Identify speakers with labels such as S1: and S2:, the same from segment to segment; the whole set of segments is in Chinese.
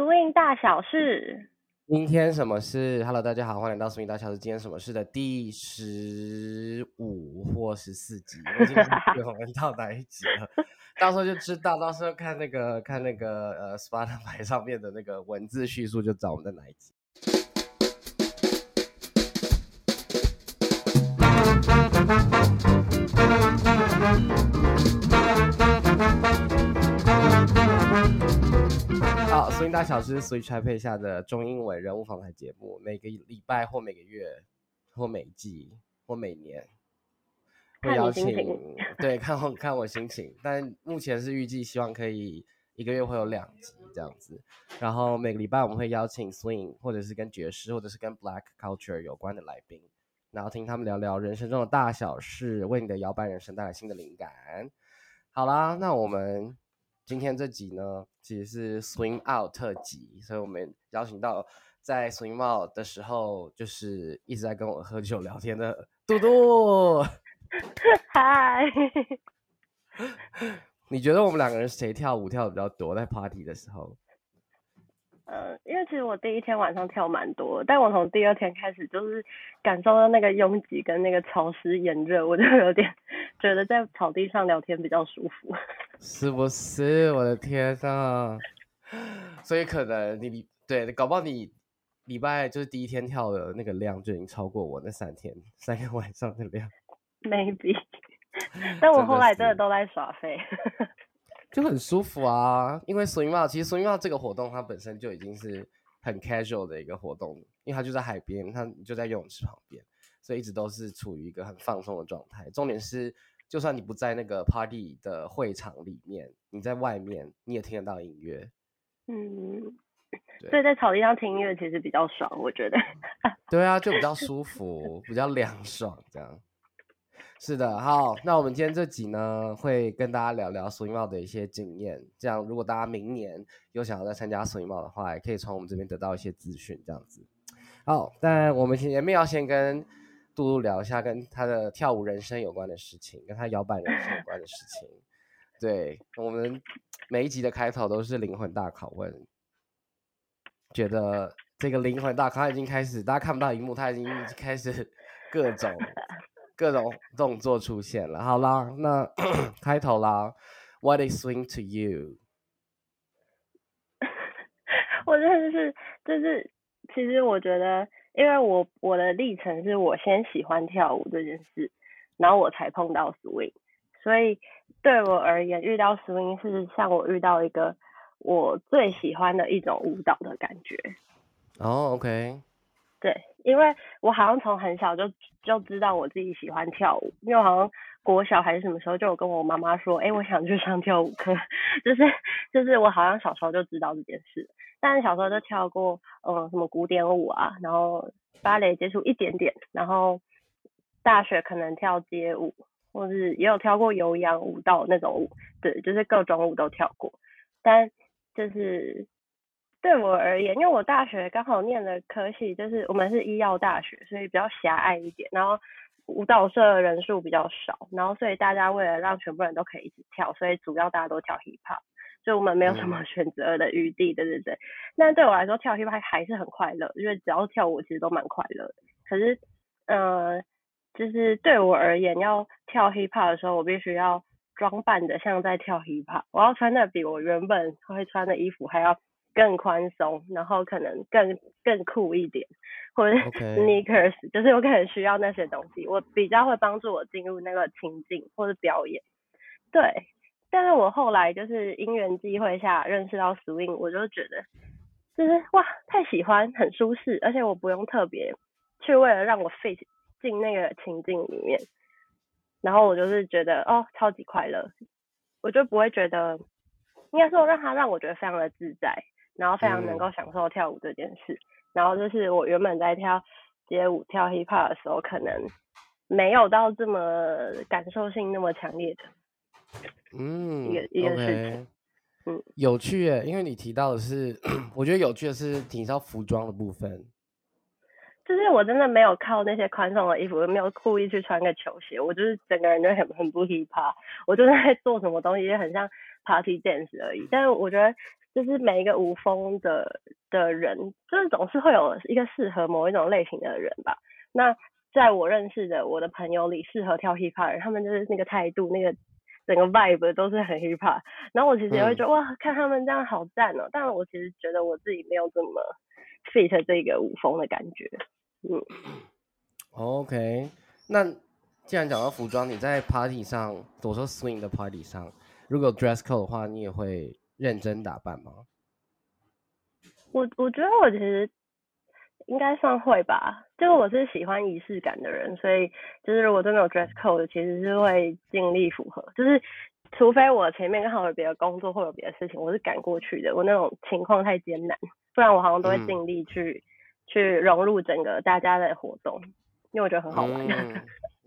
S1: Swing 大小事，
S2: 今天什么事？Hello，大家好，欢迎来到 Swing 大小事。今天什么事的第十五或十四集，我已经我们到哪一集了？到时候就知道，到时候看那个看那个呃 Spotify 上面的那个文字叙述，就知道我们在哪一集。好，Swing 大小事 Switch 配下的中英文人物访谈节目，每个礼拜或每个月或每季或每年会邀请，对，看我看我心情，但目前是预计希望可以一个月会有两集这样子，然后每个礼拜我们会邀请 Swing 或者是跟爵士或者是跟 Black Culture 有关的来宾，然后听他们聊聊人生中的大小事，为你的摇摆人生带来新的灵感。好啦，那我们。今天这集呢，其实是 Swing Out 特辑，所以我们邀请到在 Swing Out 的时候，就是一直在跟我喝酒聊天的嘟嘟。
S1: 嗨，
S2: 你觉得我们两个人谁跳舞跳的比较多？在 Party 的时候？
S1: 呃，因为其实我第一天晚上跳蛮多，但我从第二天开始就是感受到那个拥挤跟那个潮湿炎热，我就有点觉得在草地上聊天比较舒服。
S2: 是不是？我的天啊！所以可能你对，搞不好你礼拜就是第一天跳的那个量就已经超过我那三天三个晚上的量。
S1: Maybe，但我后来真的都在耍废。
S2: 就很舒服啊，因为 swing out 其实 swing out 这个活动它本身就已经是很 casual 的一个活动，因为它就在海边，它就在游泳池旁边，所以一直都是处于一个很放松的状态。重点是，就算你不在那个 party 的会场里面，你在外面你也听得到音乐。
S1: 嗯，所以在草地上听音乐其实比较爽，我觉得。
S2: 对啊，就比较舒服，比较凉爽这样。是的，好，那我们今天这集呢，会跟大家聊聊索尼帽的一些经验。这样，如果大家明年有想要再参加索尼帽的话，也可以从我们这边得到一些资讯。这样子，好，但我们前面要先跟杜杜聊一下跟他的跳舞人生有关的事情，跟他摇摆人生有关的事情。对我们每一集的开头都是灵魂大拷问，觉得这个灵魂大拷已经开始，大家看不到荧幕，他已经开始各种。各种动作出现了，好啦，那 开头啦，What is swing to you？
S1: 我真的是，就是，其实我觉得，因为我我的历程是我先喜欢跳舞这件事，然后我才碰到 swing，所以对我而言，遇到 swing 是像我遇到一个我最喜欢的一种舞蹈的感觉。
S2: 哦，OK。
S1: 对，因为我好像从很小就就知道我自己喜欢跳舞，因为好像国小还是什么时候就有跟我妈妈说，哎，我想去上跳舞课，就是就是我好像小时候就知道这件事，但是小时候就跳过，嗯，什么古典舞啊，然后芭蕾接触一点点，然后大学可能跳街舞，或是也有跳过有氧舞蹈那种舞，对，就是各种舞都跳过，但就是。对我而言，因为我大学刚好念的科系就是我们是医药大学，所以比较狭隘一点。然后舞蹈社人数比较少，然后所以大家为了让全部人都可以一起跳，所以主要大家都跳 hip hop，所以我们没有什么选择的余地，对对对。那对我来说，跳 hip hop 还是很快乐，因为只要跳舞其实都蛮快乐的。可是，呃，就是对我而言，要跳 hip hop 的时候，我必须要装扮的像在跳 hip hop，我要穿的比我原本会穿的衣服还要。更宽松，然后可能更更酷一点，或者 sneakers，就是我可能需要那些东西，我比较会帮助我进入那个情境或者表演。对，但是我后来就是因缘机会下认识到 swing，我就觉得就是哇，太喜欢，很舒适，而且我不用特别去为了让我 fit 进那个情境里面，然后我就是觉得哦，超级快乐，我就不会觉得，应该说让他让我觉得非常的自在。然后非常能够享受跳舞这件事，然后就是我原本在跳街舞、跳 hip hop 的时候，可能没有到这么感受性那么强烈的，
S2: 嗯，
S1: 一个一个事情，
S2: 嗯，有趣耶，因为你提到的是，我觉得有趣的是提到服装的部分，
S1: 就是我真的没有靠那些宽松的衣服，没有故意去穿个球鞋，我就是整个人就很很不 hip hop，我就是在做什么东西，很像 party dance 而已，但是我觉得。就是每一个无风的的人，就是总是会有一个适合某一种类型的人吧。那在我认识的我的朋友里，适合跳 hip hop 人，他们就是那个态度，那个整个 vibe 都是很 hip hop。然后我其实也会觉得、哇，看他们这样好赞哦。但我其实觉得我自己没有这么 fit 这个舞风的感觉。嗯
S2: ，OK，那既然讲到服装，你在 party 上，我说 swing 的 party 上，如果 dress code 的话，你也会认真打扮吗？
S1: 我我觉得我其实应该算会吧，就是我是喜欢仪式感的人，所以就是如果真的有 dress code，其实是会尽力符合，就是除非我前面刚好有别的工作或有别的事情，我是赶过去的，我那种情况太艰难，不然我好像都会
S2: 嗯
S1: 尽力去、去融入整个大家的活动，因为我觉得很好玩。
S2: 嗯、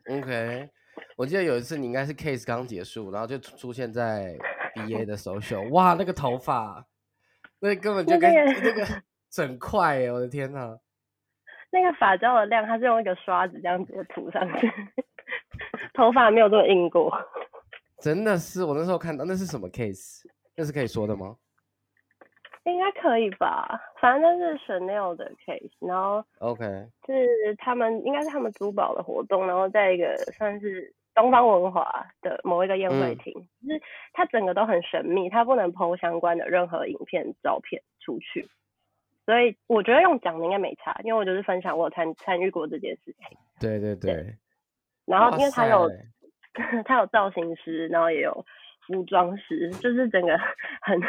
S2: OK，我记得有一次你应该是 case 刚结束，然后就出出现在 BA 的 social，哇，那个头发，那根本就跟
S1: 那个
S2: 那个 整块耶，我的天呐！
S1: 那个发胶的量，它是用一个刷子这样子涂上去，头发没有这么硬过。
S2: 真的是，我那时候看到那是什么 case？那是可以说的吗
S1: 应该可以吧，反正那是 Chanel 的 case，然后
S2: ？OK，
S1: 是他们应该是他们珠宝的活动，然后在一个算是东方文华的某一个宴会
S2: 嗯。
S1: 厅，就是它整个都很神秘，它不能 PO 相关的任何影片、照片出去，所以我觉得用讲的应该没差，因为我就是分享我有参参与过这件事情，
S2: 对对对，
S1: 然后因为它有
S2: 塞。
S1: 它有造型师，然后也有服装师，就是整个 很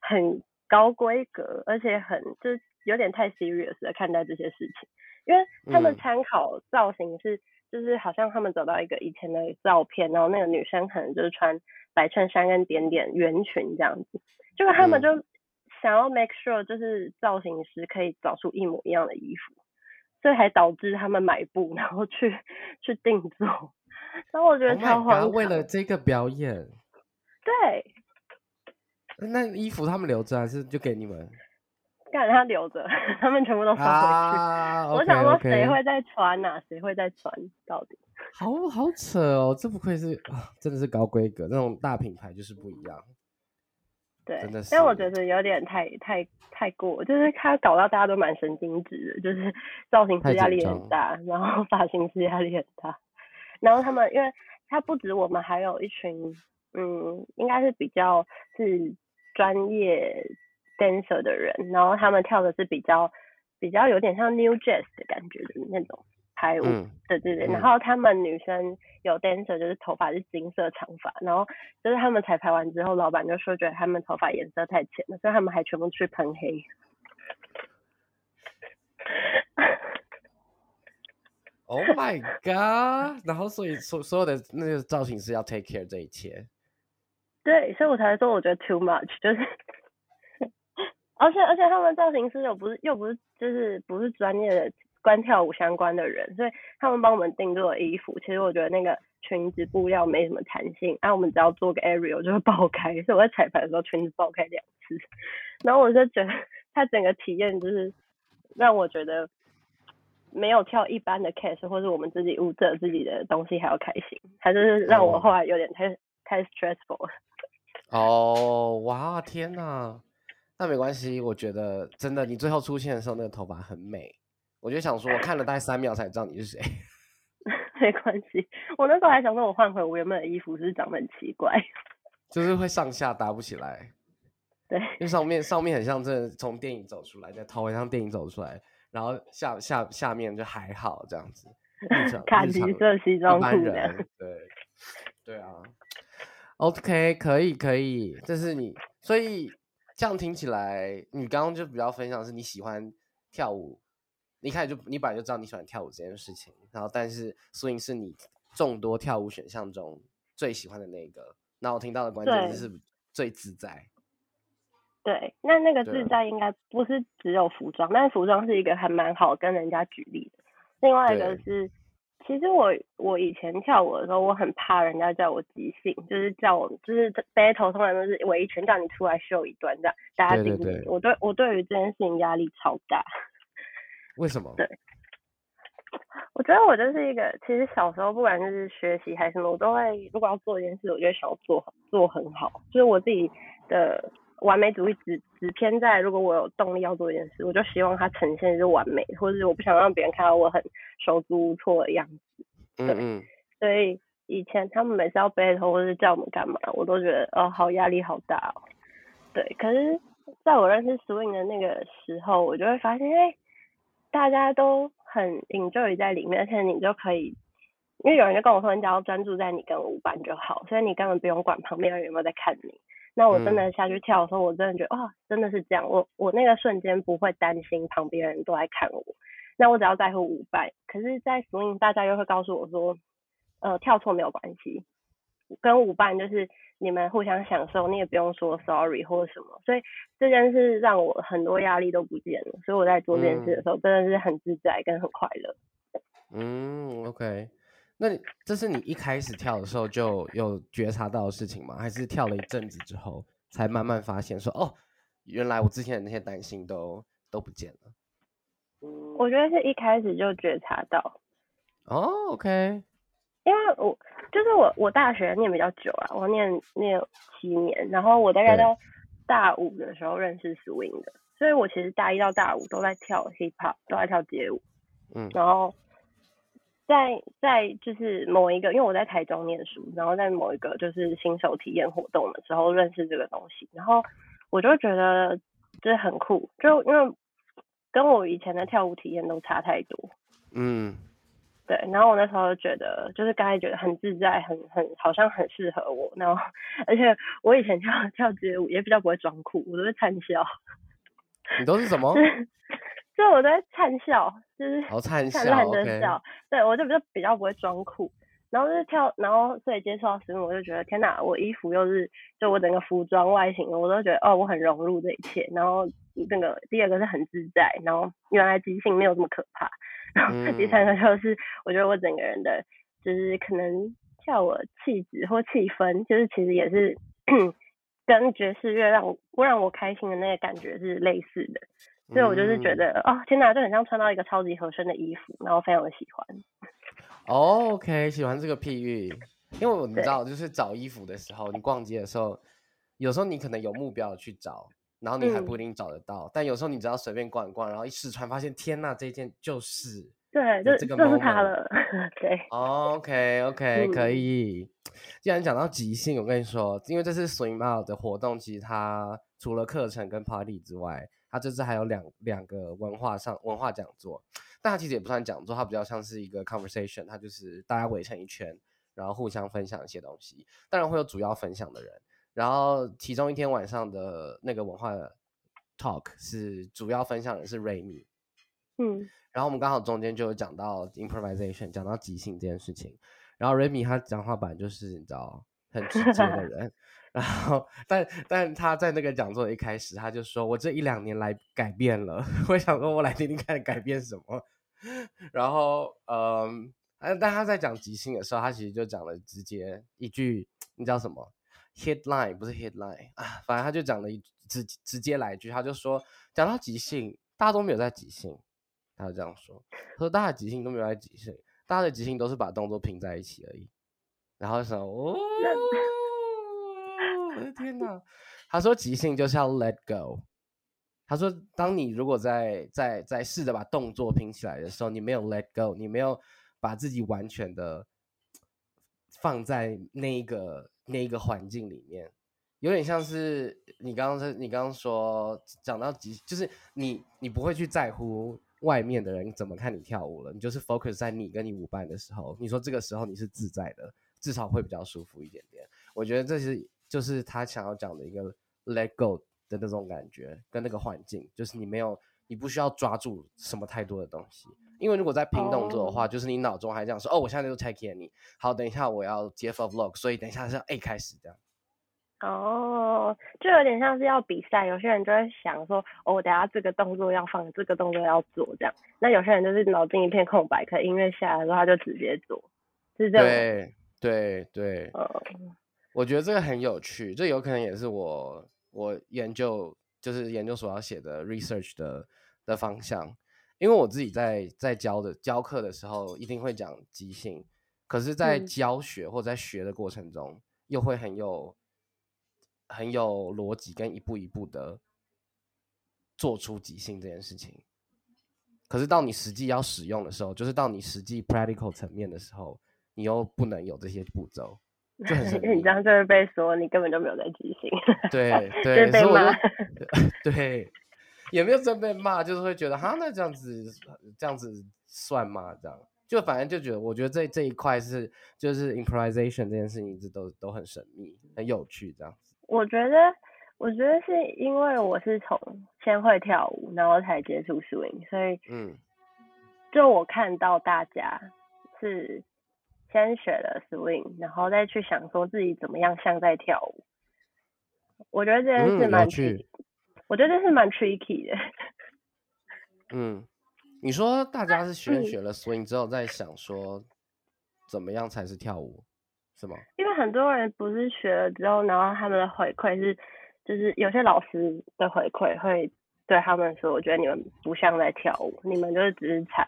S1: 很高规格，而且很就是有点太 serious 的看待这些事情，因为他们
S2: 嗯。
S1: 参考造型是，就是好像他们找到一个以前的照片，然后那个女生可能就是穿白衬衫跟点点圆裙这样子，就是他们
S2: 嗯
S1: 就想要 make sure 就是造型师可以找出一模一样的衣服，所以还导致他们买布，然后去去定做。然后我觉得
S2: Oh
S1: 超
S2: my
S1: 荒
S2: god！为了这个表演，
S1: 对，
S2: 那衣服他们留着还是就给你们？
S1: 干他留着，他们全部都放回去。
S2: 啊，
S1: 我想说谁会在穿呐、谁会在穿？到底？
S2: 好好扯哦，这不愧是啊，真的是高规格，那种大品牌就是不一样。
S1: 对
S2: 真的，
S1: 但我觉得有点太太太过，就是他搞到大家都蛮神经质的，就是 造型师压力很大，然后发型师压力很大，然后他们因为他不止我们，还有一群嗯，应该是比较是专业 dancer 的人，然后他们跳的是比较比较有点像 new jazz 的感觉的那种排舞，
S2: 嗯
S1: 对对对，
S2: 嗯
S1: 然后他们女生有 dancer 就是头发是金色长发，然后就是他们彩排完之后，老板就说觉得他们头发颜色太浅了，所以他们还全部去喷黑。
S2: Oh my god！然后所以所所有的那个造型师要 take care 这一切。
S1: 对，所以我才说我觉得 too much，就是，而且而且他们造型师又不是又不是就是不是专业的关跳舞相关的人，所以他们帮我们定做的衣服，其实我觉得那个裙子布料没什么弹性，啊，我们只要做个 aerial 就会爆开，所以我在彩排的时候裙子爆开两次，然后我就觉得它整个体验就是让我觉得没有跳一般的 case 或是我们自己舞者自己的东西还要开心，它就是让我
S2: 哦
S1: 后来有点太太 stressful 了。
S2: 哦，哇，天哪！那没关系，我觉得真的，你最后出现的时候，那个头发很美。我就想说，我看了大概三秒才知道你是谁。
S1: 没关系，我那时候还想说，我换回我原本的衣服是长得很奇怪。
S2: 就是会上下搭不起来，
S1: 对，
S2: 因为上面上面很像真的从电影走出来，在头很像电影走出来，然后下下下面就还好这样子。
S1: 卡其色西装裤这样。
S2: 人对对啊，OK 可以可以，这是你，所以这样听起来，你刚刚就比较分享是你喜欢跳舞，你一开始就你本来就知道你喜欢跳舞这件事情，然后但是 swing 是你众多跳舞选项中最喜欢的那个，那我听到的关键
S1: 对。
S2: 字是最自在，
S1: 对，那那个自在应该不是只有服装，但是服装是一个还蛮好跟人家举例的。另外一个是，其实我我以前跳舞的时候，我很怕人家叫我即兴，就是叫我就是 battle 通常都是围一圈叫你出来秀一段这样，大家
S2: 对对
S1: 盯着你。
S2: 对
S1: 我对我对于这件事情压力超大。
S2: 为什么？
S1: 对我觉得我就是一个，其实小时候不管就是学习还是什么，我都会如果要做一件事，我就会想要做做很好。就是我自己的完美主义只只偏在如果我有动力要做一件事，我就希望它呈现是完美，或者是我不想让别人看到我很手足无措的样子。对，所以以前他们每次要背头或者叫我们干嘛，我都觉得哦，好压力好大哦。对，可是在我认识 swing 的那个时候，我就会发现，哎，大家都很 enjoy 在里面，而且你就可以，因为有人就跟我说，你只要专注在你跟舞伴就好，所以你根本不用管旁边人有没有在看你。那我真的下去跳的时候，我真的觉得，哇，真的是这样，我我那个瞬间不会担心旁边人都在看我。那我只要在乎舞伴，可是，在 swing 大家又会告诉我说，呃，跳错没有关系，跟舞伴就是你们互相享受，你也不用说 sorry 或者什么，所以这件事让我很多压力都不见了，所以我在做这件事的时候，真的是很自在跟很快乐。
S2: 嗯，OK，那你这是你一开始跳的时候就有觉察到的事情吗？还是跳了一阵子之后才慢慢发现说，哦，原来我之前的那些担心都都不见了。
S1: 我觉得是一开始就觉察到，
S2: 哦，OK，
S1: 因为我就是我我大学念比较久啊，我念念七年，然后我大概到大五的时候认识 swing 的，所以我其实大一到大五都在跳 hip hop，都在跳街舞，嗯，然后在在就是某一个，因为我在台中念书，然后在某一个就是新手体验活动的时候认识这个东西，然后我就觉得就是很酷，就因为。跟我以前的跳舞体验都差太多，嗯，对，然后我那时候觉得，就是刚才觉得很自在，很很好像很适合我，然后而且我以前跳跳街舞也比较不会装酷，我都是灿笑。
S2: 你都是什么？
S1: 就我在灿笑，就是
S2: 灿
S1: 灿烂的笑，对我就比较比较不会装酷。然后就是跳，然后所以接触到时我就觉得天哪，我衣服又是就我整个服装外形，我都觉得哦，我很融入这一切。然后那个第二个是很自在，然后原来即兴没有这么可怕。然后第三个就是我觉得我整个人的就是可能跳我气质或气氛，就是其实也是 跟爵士乐让我让我开心的那个感觉是类似的。所以我就是觉得哦，天哪，就很像穿到一个超级合身的衣服，然后非常的喜欢。
S2: OK，喜欢这个譬喻，因为我你知道，就是找衣服的时候，你逛街的时候，有时候你可能有目标去找，然后你还不一定找得到，但有时候你只要随便逛一逛，然后一试穿，发现天呐，这件就是
S1: 对，就这个就是它了。对
S2: ，OK，OK，可以。既然讲到即兴，我跟你说，因为这次 Swing Out 的活动，其实它除了课程跟 Party 之外，它这次还有两两个文化上文化讲座。但他其实也不算讲座，他比较像是一个 conversation，他就是大家围成一圈，然后互相分享一些东西。当然会有主要分享的人，然后其中一天晚上的那个文化 talk 是主要分享人是 Raymi，嗯，然后我们刚好中间就有讲到 improvisation，讲到即兴这件事情。然后 Raymi 他讲话本来就是你知道很直接的人，然后但但他在那个讲座一开始他就说：“我这一两年来改变了。”我想说，我来听听看改变什么。然后，嗯，但但他在讲即兴的时候，他其实就讲了直接一句，你知道什么？headline 不是 headline 啊，反正他就讲了一直直接来一句，他就说，讲到即兴，大家都没有在即兴，他就这样说，他说大家即兴都没有在即兴，大家的即兴都是把动作拼在一起而已。然后说，哦，我的天哪，他说即兴就是要 let go。他说：“当你如果在在在试着把动作拼起来的时候，你没有 let go，你没有把自己完全的放在那一个那一个环境里面，有点像是你刚刚你刚刚说讲到即，就是你你不会去在乎外面的人怎么看你跳舞了，你就是 focus 在你跟你舞伴的时候，你说这个时候你是自在的，至少会比较舒服一点点。我觉得这是就是他想要讲的一个 let go。”的那种感觉跟那个环境，就是你没有，你不需要抓住什么太多的东西，因为如果在拼动作的话，就是你脑中还这样说，哦，我现在就 take care 你，好，等一下我要接 f vlog，所以等一下是 A 开始这样。
S1: 哦，就有点像是要比赛，有些人就会想说，哦，我等下这个动作要放，这个动作要做这样，那有些人就是脑筋一片空白，可音乐下来之后他就直接做，是这样。
S2: 对对对，嗯，我觉得这个很有趣，这有可能也是我。我研究就是研究所要写的 research 的的方向，因为我自己在在教的教课的时候一定会讲即兴，可是，在教学或在学的过程中，又会很有很有逻辑跟一步一步的做出即兴这件事情。可是到你实际要使用的时候，就是到你实际 practical 层面的时候，你又不能有这些步骤，就很
S1: 你这样就会被说你根本就没有在即兴。
S2: 对对，所以我就 对，也没有真被骂，就是会觉得哈，那这样子这样子算吗？这样就反正就觉得，我觉得这这一块是就是 improvisation 这件事情一直都都很神秘、很有趣这样子。
S1: 我觉得。我觉得是因为我是从先会跳舞，然后才接触 swing，所以嗯，就我看到大家是先学了 swing，然后再去想说自己怎么样像在跳舞。我觉得这件事蛮
S2: 趣，
S1: 我觉得这是蛮 tricky 的。
S2: 嗯，你说大家是先学了 swing 之后，再想说怎么样才是跳舞，是吗？
S1: 因为很多人不是学了之后，然后他们的回馈是。就是有些老师的回馈会对他们说，我觉得你们不像在跳舞，你们就是只是踩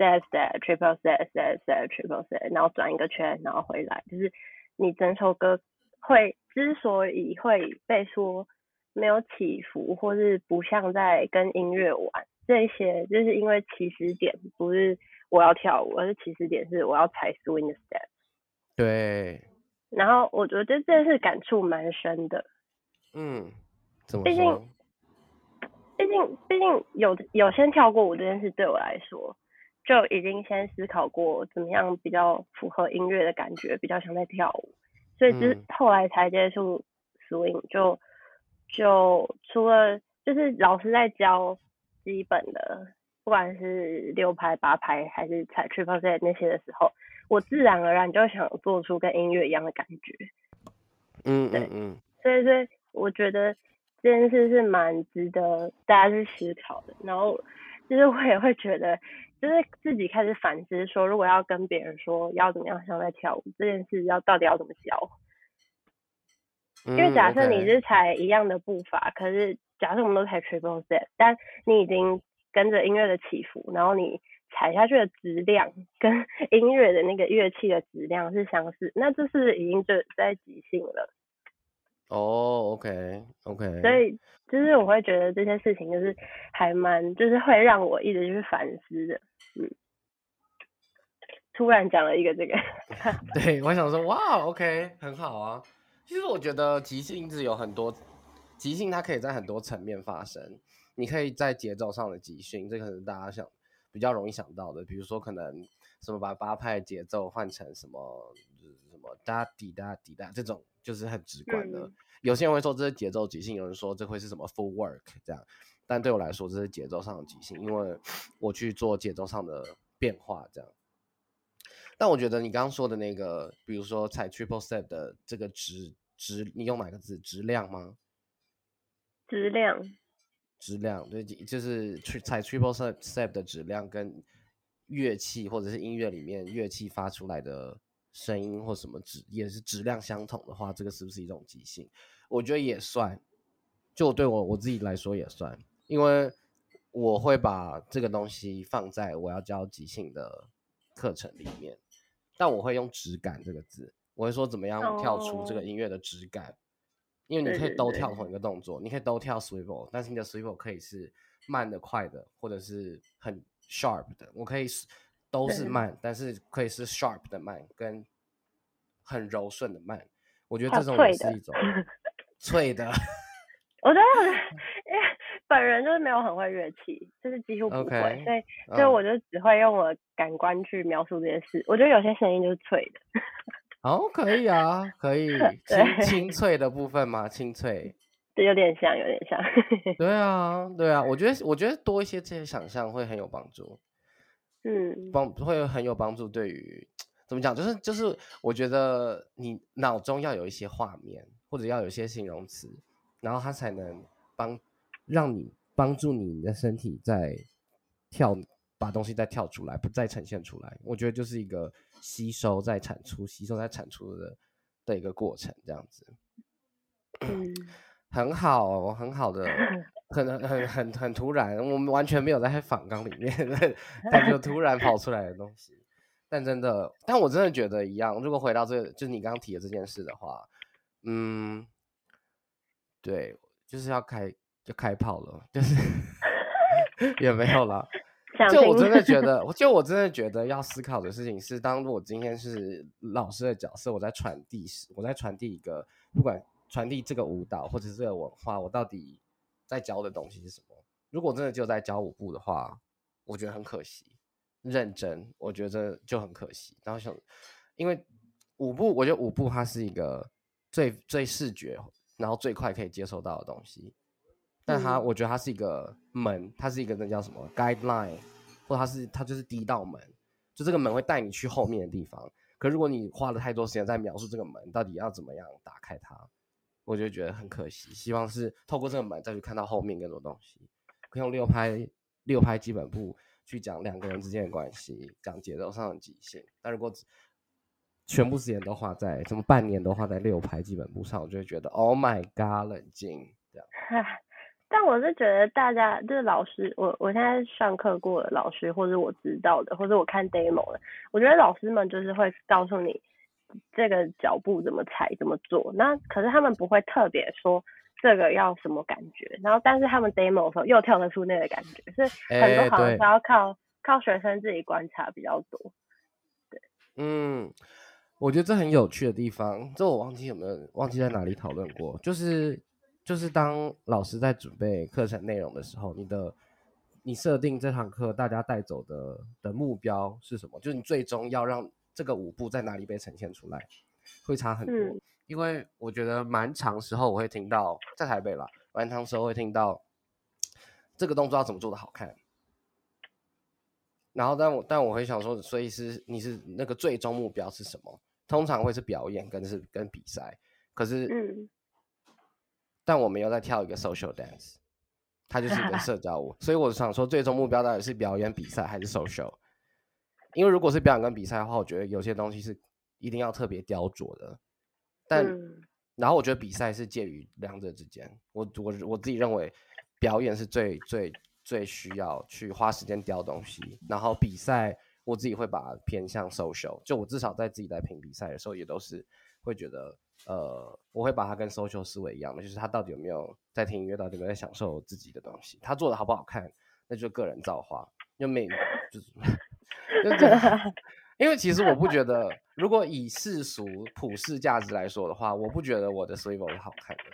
S1: step step triple step step step triple step，然后转一个圈，然后回来。就是你整首歌会之所以会被说没有起伏，或是不像在跟音乐玩，这些就是因为起始点不是我要跳舞，而是起始点是我要踩 swing 的 step。
S2: 对。
S1: 然后我觉得这件事感触蛮深的。
S2: 嗯，怎么
S1: 毕竟，毕竟，毕竟有有先跳过舞这件事，对我来说就已经先思考过怎么样比较符合音乐的感觉，比较想在跳舞，所以之后来才接触 swing，就就除了就是老师在教基本的，不管是六拍、八拍还是踩 triple 那些的时候，我自然而然就想做出跟音乐一样的感觉。
S2: 嗯对嗯，
S1: 所以所以。我觉得这件事是蛮值得大家去思考的，然后就是我也会觉得，就是自己开始反思说，如果要跟别人说要怎么样像在跳舞这件事，要到底要怎么教？因为假设你是踩一样的步伐，可是假设我们都踩 triple step，但你已经跟着音乐的起伏，然后你踩下去的质量跟 音乐的那个乐器的质量是相似，那这是已经就在即兴了。
S2: 哦，OK，OK，
S1: 所以就是我会觉得这些事情就是还蛮，就是会让我一直去反思的，嗯。突然讲了一个这个，
S2: 对我想说，哇，OK，很好啊。其实我觉得即兴是有很多，即兴它可以在很多层面发生。你可以在节奏上的即兴，这可能大家想比较容易想到的，比如说可能什么把八拍节奏换成什么什么哒滴哒滴哒这种。就是很直观的，有些人会说这是节奏即兴，有人说这会是什么 full work 这样，但对我来说这是节奏上的即兴，因为我去做节奏上的变化这样。但我觉得你刚刚说的那个，比如说踩 triple step 的这个质质，你用哪个字？质量吗？
S1: 质量。
S2: 质量对，就是去踩 triple step 的质量跟乐器或者是音乐里面乐器发出来的。声音或什么质也是质量相同的话，这个是不是一种即兴？我觉得也算，就对我我自己来说也算，因为我会把这个东西放在我要教即兴的课程里面，但我会用质感这个字，我会说怎么样跳出这个音乐的质感，因为你可以都跳同一个动作，你可以都跳 swivel，但是你的 swivel 可以是慢的、快的，或者是很 sharp 的，我可以是。都是慢，但是可以是 sharp 的慢，跟很柔顺的慢。我觉得这种也是一种 脆的。
S1: 我觉得，因为本人就是没有很会乐器，就是几乎不会，所以所以我就只会用我感官去描述这件事。我觉得有些声音就是脆的。
S2: 哦，可以啊，可以 清清脆的部分吗？清脆，
S1: 对，有点像，有点像。
S2: 对啊，对啊，我觉得我觉得多一些这些想象会很有帮助。
S1: 嗯，
S2: 帮会很有帮助。对于怎么讲，就是就是，我觉得你脑中要有一些画面，或者要有一些形容词，然后它才能帮让你帮助你的身体在跳，把东西再跳出来，不再呈现出来。我觉得就是一个吸收再产出，吸收再产出的的一个过程，这样子。
S1: 嗯，
S2: 很好，很好的。可能很很很突然，我们完全没有在仿纲里面，但就突然跑出来的东西。但真的，但我真的觉得一样。如果回到这个，就是你刚刚提的这件事的话，嗯，对，就是要开就开炮了，就是 也没有了。就我真的觉得，就我真的觉得要思考的事情是，当我今天是老师的角色，我在传递时，我在传递一个不管传递这个舞蹈或者是这个文化，我到底在教的东西是什么？如果真的就在教舞步的话，我觉得很可惜。认真，我觉得就很可惜。然后想，因为舞步，我觉得舞步它是一个最最视觉，然后最快可以接受到的东西。但它，我觉得它是一个门，它是一个那叫什么 guideline，或它是它就是第一道门，就这个门会带你去后面的地方。可如果你花了太多时间在描述这个门到底要怎么样打开它，我就觉得很可惜。希望是透过这个门再去看到后面更多东西，可以用六拍六拍基本步去讲两个人之间的关系，讲节奏上的即兴。但如果全部时间都花在什么半年都花在六拍基本步上，我就会觉得 Oh my God，冷静这样。
S1: 但我是觉得大家就是老师，我我现在上课过的老师，或者我知道的，或者我看 demo 的，我觉得老师们就是会告诉你这个脚步怎么踩怎么做，那可是他们不会特别说这个要什么感觉，然后但是他们 demo 的时候又跳得出那个感觉，所以很多好像是要靠靠学生自己观察比较多。对，
S2: 嗯，我觉得这很有趣的地方，这我忘记有没有忘记在哪里讨论过，就是。就是当老师在准备课程内容的时候，你的你设定这堂课大家带走的的目标是什么？就是你最终要让这个舞步在哪里被呈现出来，会差很多。因为我觉得蛮长时候我会听到在台北啦，蛮长时候会听到这个动作要怎么做的好看。然后但我但我会想说，所以是你是那个最终目标是什么？通常会是表演跟是跟比赛，可是。嗯但我们又在跳一个 social dance，它就是一个 社交舞，所以我想说，最终目标到底是表演比赛还是 social？因为如果是表演跟比赛的话，我觉得有些东西是一定要特别雕琢的。但然后我觉得比赛是介于两者之间，我我我自己认为表演是最最最需要去花时间雕东西，然后比赛我自己会把偏向 social，就我至少在自己在评比赛的时候，也都是会觉得。呃，我会把它跟 social 思维一样的，就是他到底有没有在听音乐，到底有没有在享受自己的东西，他做的好不好看，那就个人造化。就每就是 因为其实我不觉得，如果以世俗普世价值来说的话，我不觉得我的 swivel 是好看的。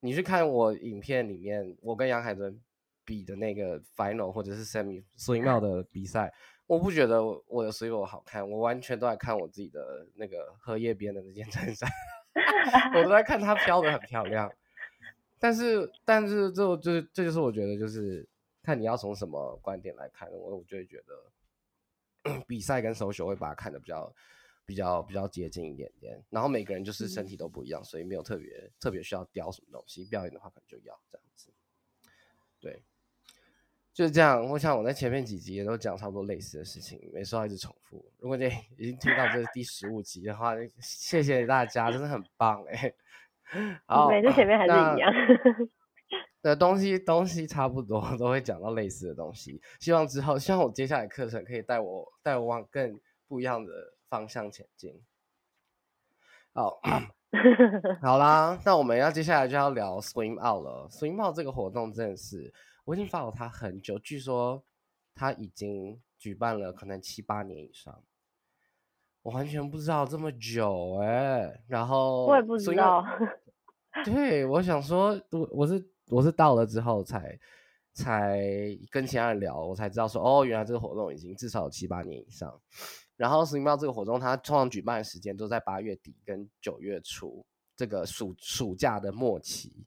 S2: 你去看我影片里面，我跟杨海伦比的那个 final 或者是 semi swivel 的比赛，我不觉得我的 swivel 好看，我完全都在看我自己的那个荷叶边的那件衬衫。我都在看它飘的很漂亮，但是但是这就是这就是我觉得就是看你要从什么观点来看，我我就会觉得 比赛跟手球会把它看得比较比较比较接近一点点，然后每个人就是身体都不一样，所以没有特别特别需要雕什么东西，表演的话可能就要这样子，对。就是这样，我想我在前面几集也都讲差不多类似的事情，没说到一直重复。如果你 已经听到这是第十五集的话，谢谢大家，真的很棒哎。好，
S1: 每次前面还是一样。
S2: 的东西东西差不多，都会讲到类似的东西。希望之后，希望我接下来课程可以带我带我往更不一样的方向前进。好，好啦，那我们要接下来就要聊 Swim Out 了。Swim Out 这个活动真的是。我已经 follow 他很久，据说他已经举办了可能七八年以上，我完全不知道这么久哎。然后
S1: 我也不知道。
S2: 对，我想说，我我是我是到了之后才才跟其他人聊，我才知道说，哦，原来这个活动已经至少有七八年以上。然后十零猫这个活动，它通常举办的时间都在八月底跟九月初，这个暑暑假的末期。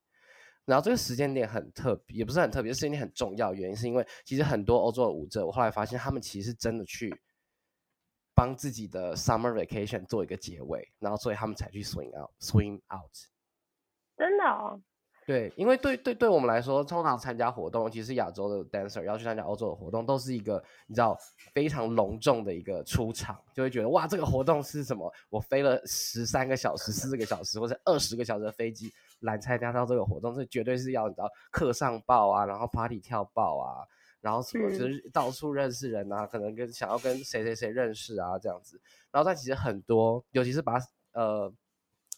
S2: 然后这个时间点很特别，也不是很特别，时间点很重要。原因是因为其实很多欧洲的舞者，我后来发现他们其实真的去帮自己的 summer vacation 做一个结尾，然后所以他们才去 swing out，swing out。
S1: 真的哦。
S2: 对，因为对对对我们来说，通常参加活动，其实亚洲的 dancer 要去参加欧洲的活动，都是一个你知道非常隆重的一个出场，就会觉得哇，这个活动是什么？我飞了十三个小时、四个小时或者二十个小时的飞机来参加到这个活动，这绝对是要你知道课上报啊，然后 party 跳报啊，然后什么就是到处认识人啊，可能跟想要跟谁谁谁认识啊这样子。然后但其实很多，尤其是把呃，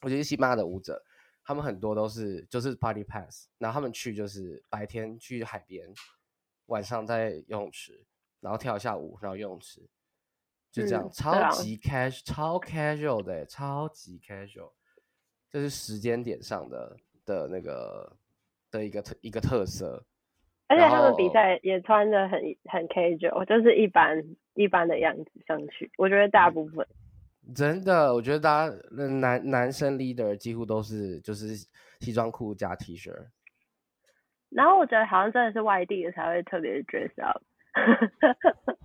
S2: 我觉得西班牙的舞者。他们很多都是就是 party pass，然后他们去就是白天去海边，晚上在游泳池，然后跳一下舞，然后游泳池，就这样，超级 cash，超 casual 的，超级 casual，这是时间点上的的那个的一个特一个特色。
S1: 而且他们比赛也穿的很很 casual，就是一般一般的样子上去。我觉得大部分，
S2: 真的，我觉得大家呃男男生 leader 几乎都是就是西装裤加 T 恤。
S1: 然后我觉得好像真的是外地的才会特别 dress up。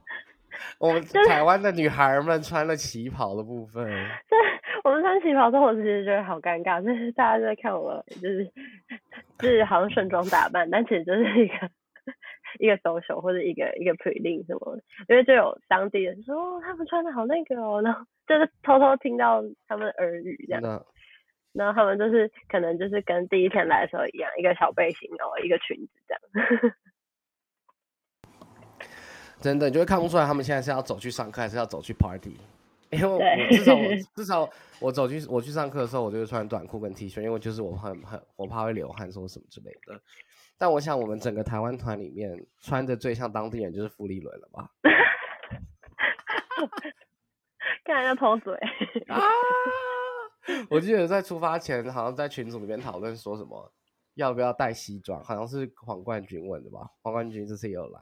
S2: 我们台湾的女孩们穿了旗袍的部分，
S1: 对，我们穿旗袍之后，我其实觉得好尴尬，就是大家都在看我，就是就是好像盛装打扮，但其实就是一个一个 social 或者一个一个 prelim 什么的，因为就有当地人说、哦、他们穿的好那个哦，然后就是偷偷听到他们的耳语这样，然后他们就是可能就是跟第一天来的时候一样，一个小背心哦，一个裙子这样。
S2: 真的你就会看不出来他们现在是要走去上课还是要走去 party。因为我至少我 至少我走去我去上课的时候，我就会穿短裤跟 T 恤，因为就是我很很我怕会流汗说什么之类的。但我想我们整个台湾团里面穿的最像当地人就是傅立伦了吧？
S1: 看人家偷嘴，
S2: 啊！我记得在出发前，好像在群组里面讨论说什么要不要带西装，好像是黄冠军问的吧？黄冠军这次也有来，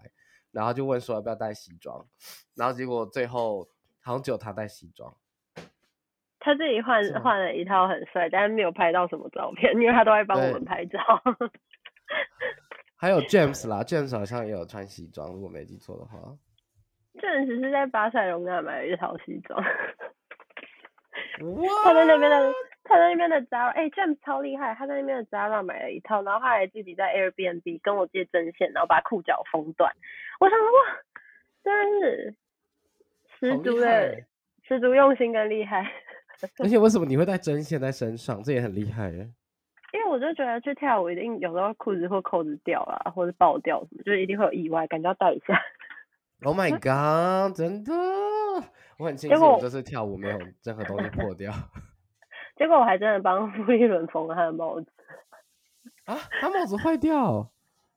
S2: 然后就问说要不要带西装，然后结果最后好像只有他带西装。
S1: 他自己换换了一套很帅，但是没有拍到什么照片，因为他都在帮我
S2: 对
S1: 们拍照。
S2: 还有 James 啦，James 好像也有穿西装，如果没记错的话。
S1: 这只是在巴塞隆纳买了一套西装，
S2: 哇！
S1: 他在那边的他在那边的 Zara，哎、j a m e s 超厉害，他在那边的 Zara 买了一套，然后他还自己在 Airbnb 跟我借针线，然后把裤脚封断。我想说哇，真的是十足的十足用心跟厉害。
S2: 而且为什么你会带针线在身上？这也很厉害耶。
S1: 因为我就觉得去跳舞一定有时候裤子或扣子掉了，或者爆掉什么，就是一定会有意外，感觉要带一下。
S2: Oh my god！真的，我很庆幸我这次跳舞没有任何东西破掉
S1: 结果我还真的帮傅一伦缝了他的帽子，
S2: 啊！他帽子坏掉。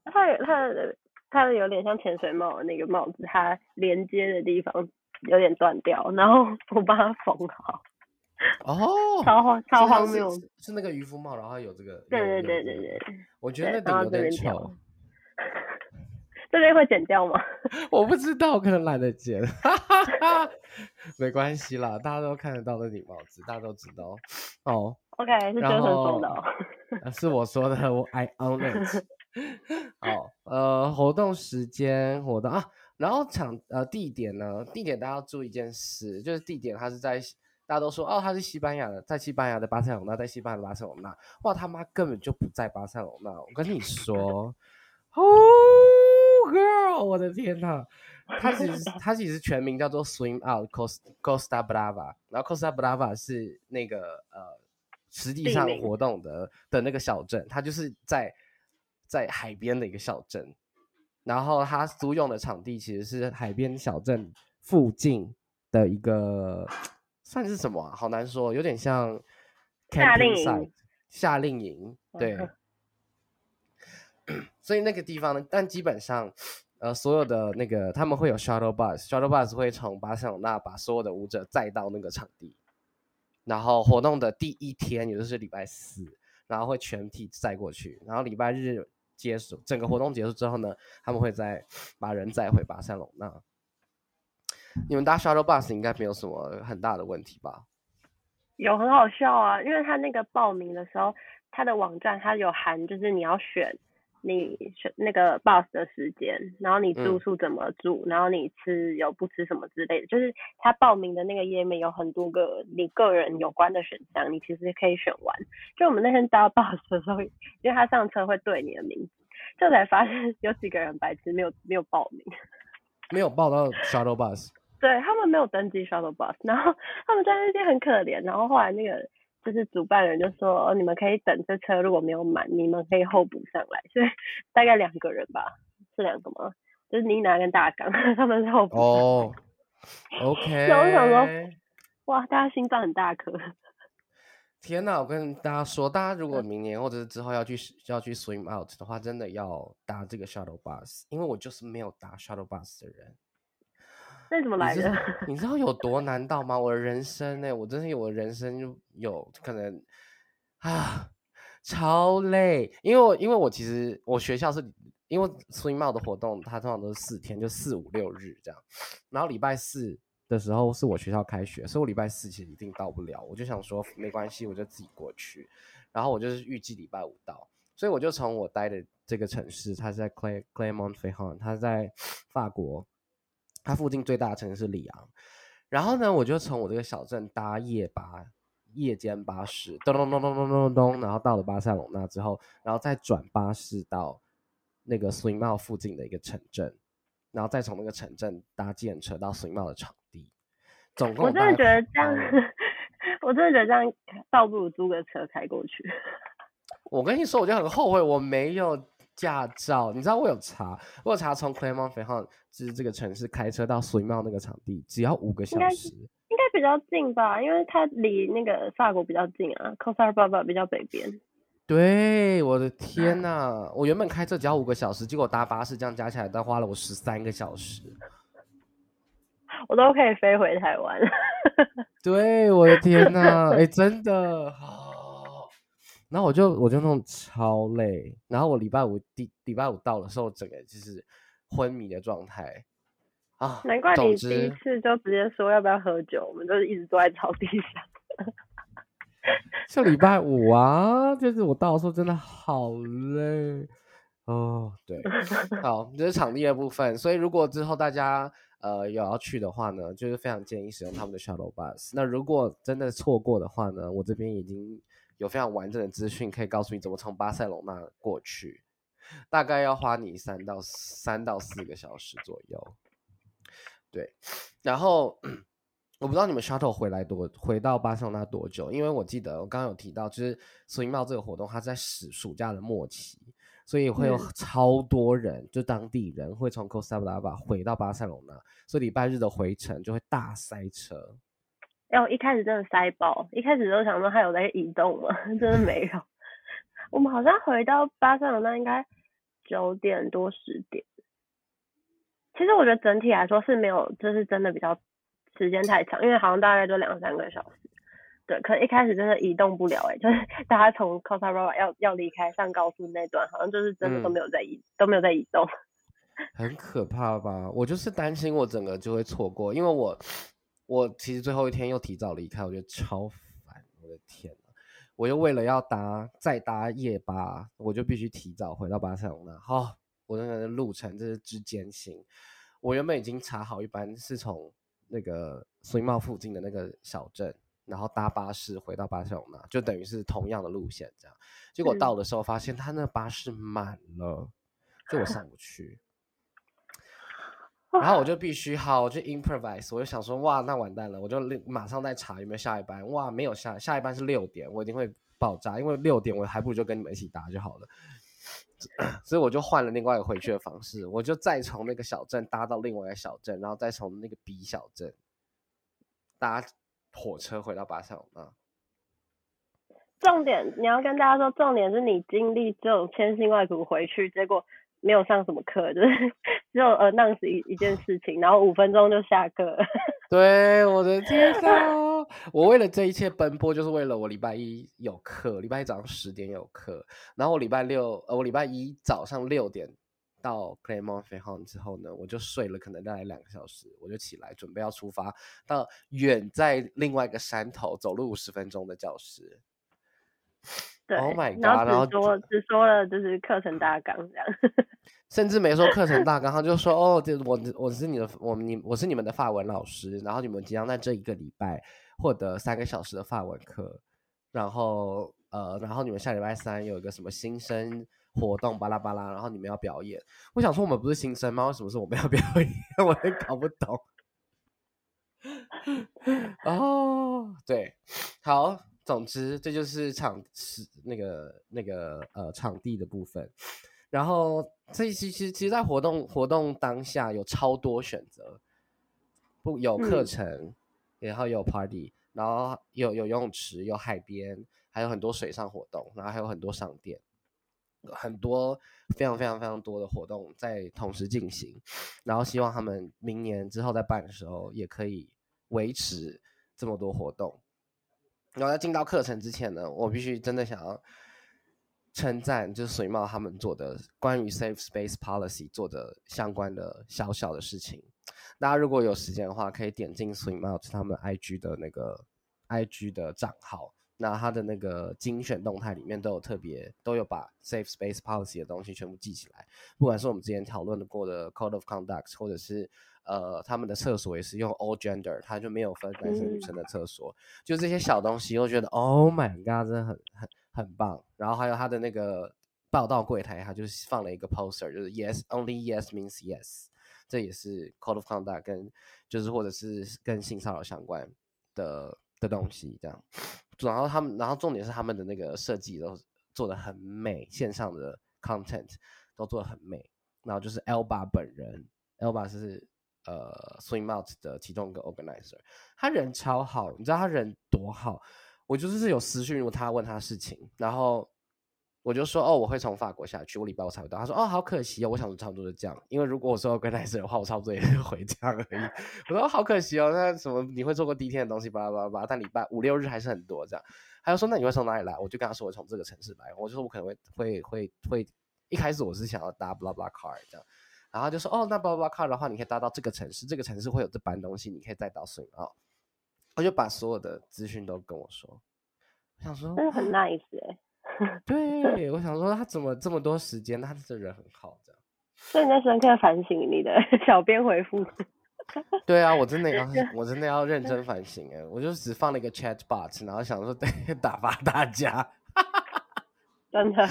S1: 他有他的他的有点像潜水帽的那个帽子，它连接的地方有点断掉，然后我帮他缝好，
S2: 哦，
S1: 超荒超荒谬。
S2: 是是那个渔夫帽，然后有这个。
S1: 对对对对对，
S2: 我觉得那顶有点丑，
S1: 这边会剪掉吗？
S2: 我不知道，可能懒得剪，没关系啦，大家都看得到那顶帽子，大家都知道。哦
S1: ，OK，是
S2: 然
S1: Jason 缝的哦。
S2: 呃是我说的，我 I own it。好，呃，活动时间活动啊，然后场呃地点呢？地点大家要注意一件事，就是地点它是在大家都说哦，他是西班牙的，在西班牙的巴塞隆纳，在西班牙的巴塞隆纳，哇他妈根本就不在巴塞隆纳，我跟你说，，Oh，girl，我的天呐！他其实他其实全名叫做 Swim Out Costa Costa Brava，然后 Costa Brava 是那个呃实际上活动的的那个小镇，它就是在在海边的一个小镇，然后他租用的场地其实是海边小镇附近的一个算是什么啊？好难说，有点像
S1: 夏令营
S2: site 夏令营，对。
S1: 嗯
S2: 所以那个地方呢，但基本上，呃，所有的那个他们会有 shuttle bus，shuttle bus 会从巴塞隆那把所有的舞者载到那个场地，然后活动的第一天，也就是礼拜四，然后会全体载过去，然后礼拜日结束，整个活动结束之后呢，他们会再把人载回巴塞隆纳。你们搭 shuttle bus 应该没有什么很大的问题吧？
S1: 有很好笑啊，因为他那个报名的时候，他的网站他有含，就是你要选你选那个 bus 的时间，然后你住
S2: 嗯
S1: 宿怎么住，然后你吃有不吃什么之类的，就是他报名的那个页面有很多个你个人有关的选项，你其实可以选完。就我们那天搭 bus 的时候，因为他上车会对你的名字，就才发现有几个人白痴没有没有报名。
S2: 没有报到 shuttle bus，
S1: 对他们没有登记 shuttle bus，然后他们在那边很可怜，然后后来那个就是主办人就说，哦，你们可以等这车如果没有满，你们可以候补上来，所以大概两个人吧，是两个吗？就是妮娜跟大刚，他们是候补。
S2: 哦，OK，
S1: 然后我想说哇，大家心脏很大颗。
S2: 天哪！我跟大家说，大家如果明年或者是之后要去要去 swim out 的话，真的要搭这个 shuttle bus，因为我就是没有搭 shuttle bus 的人。
S1: 那怎么来的？
S2: 你知道有多难到吗？我的人生呢？我真的有我人生有可能啊，超累。因为我因为我其实我学校是因为 swim out 的活动，它通常都是四天，就四五六日这样，然后礼拜四。的时候是我学校开学，所以我礼拜四其实一定到不了。我就想说没关系，我就自己过去。然后我就是预计礼拜五到，所以我就从我待的这个城市，它是在 Clay Claymont f e h o n 它在法国，它附近最大的城市是里昂。然后呢，我就从我这个小镇搭夜巴、夜间巴士，咚咚咚咚咚咚咚，然后到了巴塞隆那之后，然后再转巴士到那个 Swim 附近的一个城镇。然后再从那个城镇搭建车到水帽的场地，总共
S1: 我真的觉得这样，我真的觉得这样倒不如租个车开过去。
S2: 我跟你说，我就很后悔我没有驾照。你知道我有查，我有查从 Clermont Ferrand 就是这个城市开车到水帽那个场地只要五个小时，
S1: 应该比较近吧？因为它离那个法国比较近啊 c o s a r b a b a 比较北边。
S2: 对，我的天呐！我原本开车只要五个小时，结果搭巴士这样加起来都花了我十三个小时。
S1: 我都可以飞回台湾。
S2: 对，我的天呐！哎，真的。然后我就我就那种超累，然后我礼拜五第礼拜五到的时候，整个就是昏迷的状态啊。
S1: 难怪你第一次就直接说要不要喝酒，我们都是一直坐在草地上。
S2: 就礼拜五啊，就是我到的时候真的好累哦。对，好，这是场地的部分。所以如果之后大家呃有要去的话呢，就是非常建议使用他们的 shuttle bus。那如果真的错过的话呢，我这边已经有非常完整的资讯可以告诉你怎么从巴塞隆那过去，大概要花你三到三到四个小时左右。对，然后。我不知道你们 shuttle 回来多回到巴塞罗那多久，因为我记得我刚刚有提到，就是苏尼茂这个活动，它在暑暑假的末期，所以会有超多人，就当地人会从 Costa Brava 回到巴塞罗那，所以礼拜日的回程就会大塞车。
S1: 哎，我一开始真的塞爆，一开始都想说他有在移动吗？真的没有。我们好像回到巴塞罗那应该九点多十点。其实我觉得整体来说是没有，就是真的比较。时间太长，因为好像大概就两三个小时。对，可一开始真的移动不了哎，就是大家从 Costa Brava 要要离开上高速那段，好像就是真的都没有在移，都没有在移动。
S2: 很可怕吧？我就是担心我整个就会错过，因为我我其实最后一天又提早离开，我觉得超烦。我的天呐，我又为了要搭再搭夜巴，我就必须提早回到巴塞隆那。好，我那个路程真是之艰辛。我原本已经查好一班是从。那个苏伊茂附近的那个小镇，然后搭巴士回到巴塞罗那，就等于是同样的路线这样。结果到的时候发现他那巴士满了，就我上不去。然后我就必须好，我就 improvise，我就想说哇，那完蛋了，我就马上再查有没有下一班。哇，没有下，下一班是六点，我一定会爆炸，因为六点我还不如就跟你们一起搭就好了。所以我就换了另外一个回去的方式，我就再从那个小镇搭到另外一个小镇，然后再从那个 B 小镇搭火车回到巴塞罗那。
S1: 重点你要跟大家说，重点是你经历这种千辛万苦回去，结果没有上什么课，就是 只有呃那死一一件事情，然后五分钟就下课。
S2: 对，我的天呐！我为了这一切奔波，就是为了我礼拜一有课，礼拜一早上十点有课，然后我礼拜六，呃，我礼拜一早上六点到 Claymont f e h o n 之后呢，我就睡了可能大概两个小时，我就起来准备要出发到远在另外一个山头走路五十分钟的教室。
S1: 对
S2: ，Oh my god！
S1: 然后只说只说了就是课程大纲这样，
S2: 甚至没说课程大纲，他就说哦，这我我是你的，我你我是你们的法文老师，然后你们即将在这一个礼拜。获得三个小时的法文课，然后呃，然后你们下礼拜三有一个什么新生活动，巴拉巴拉，然后你们要表演。我想说，我们不是新生吗？为什么是我们要表演？我也搞不懂。哦，对，好，总之这就是场是那个那个呃场地的部分。然后这其实其实，在活动活动当下有超多选择，不有课程。然后有 party，然后有有游泳池，有海边，还有很多水上活动，然后还有很多商店，很多非常非常非常多的活动在同时进行。然后希望他们明年之后再办的时候，也可以维持这么多活动。然后在进到课程之前呢，我必须真的想要称赞，就是水茂他们做的关于 Safe Space Policy 做的相关的小小的事情。大家如果有时间的话，可以点进水茂他们 IG 的那个 IG 的账号，那他的那个精选动态里面都有特别都有把 Safe Space Policy 的东西全部记起来。不管是我们之前讨论过的 Code of Conduct，或者是呃，他们的厕所也是用 all gender，他就没有分男生女生的厕所，就这些小东西，我觉得 Oh my God，真的很很很棒。然后还有他的那个报道柜台，他就是放了一个 poster，就是 Yes only yes means yes，这也是 code of conduct 跟就是或者是跟性骚扰相关的的东西这样。然后他们，然后重点是他们的那个设计都做的很美，线上的 content 都做的很美。然后就是 Elba 本人，Elba 是。呃，Swing Out 的其中一个 organizer，他人超好，你知道他人多好？我就是有私讯，如果他问他事情，然后我就说哦，我会从法国下去，我礼拜五才会到。他说哦，好可惜哦，我想差不多是这样，因为如果我说 organizer 的话，我差不多也是回这样而已。我说好可惜哦，那什么你会做过第一天的东西，巴拉巴拉巴拉，但礼拜五六日还是很多这样。他就说那你会从哪里来？我就跟他说我从这个城市来，我就说我可能会会会会，一开始我是想要搭 blah blah car 这样。然后就说哦，那 blah blah car 的话，你可以搭到这个城市，这个城市会有这班东西，你可以再到水澳。他就把所有的资讯都跟我说，我想说，
S1: 真的很 nice 哎。
S2: 对，我想说他怎么这么多时间，他这人很好这样。
S1: 所以你在深刻反省你的 小编回复。
S2: 对啊，我真的要，我真的要认真反省哎，我就只放了一个 chat bot，然后想说打发大家。
S1: 真的。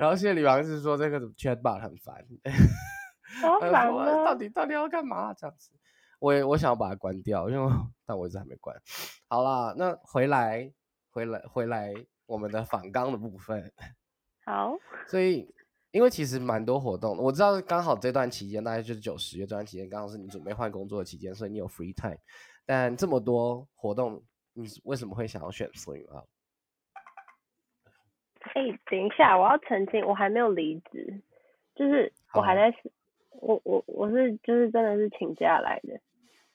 S2: 然后谢谢李王是说这个 chat bot 很烦。
S1: 好 烦啊！
S2: 到底到底要干嘛？这样子，我我想要把它关掉，因为但我一直还没关。好啦，那回来回来回来我们的反纲的部分。
S1: 好。
S2: 所以，因为其实蛮多活动，我知道刚好这段期间大概就是九十月这段期间，刚好是你准备换工作的期间，所以你有 free time。但这么多活动，你为什么会想要选 swing 啊？
S1: 哎，等一下，我要澄清，我还没有离职，就是我还在。我我我是就是真的是请假来的，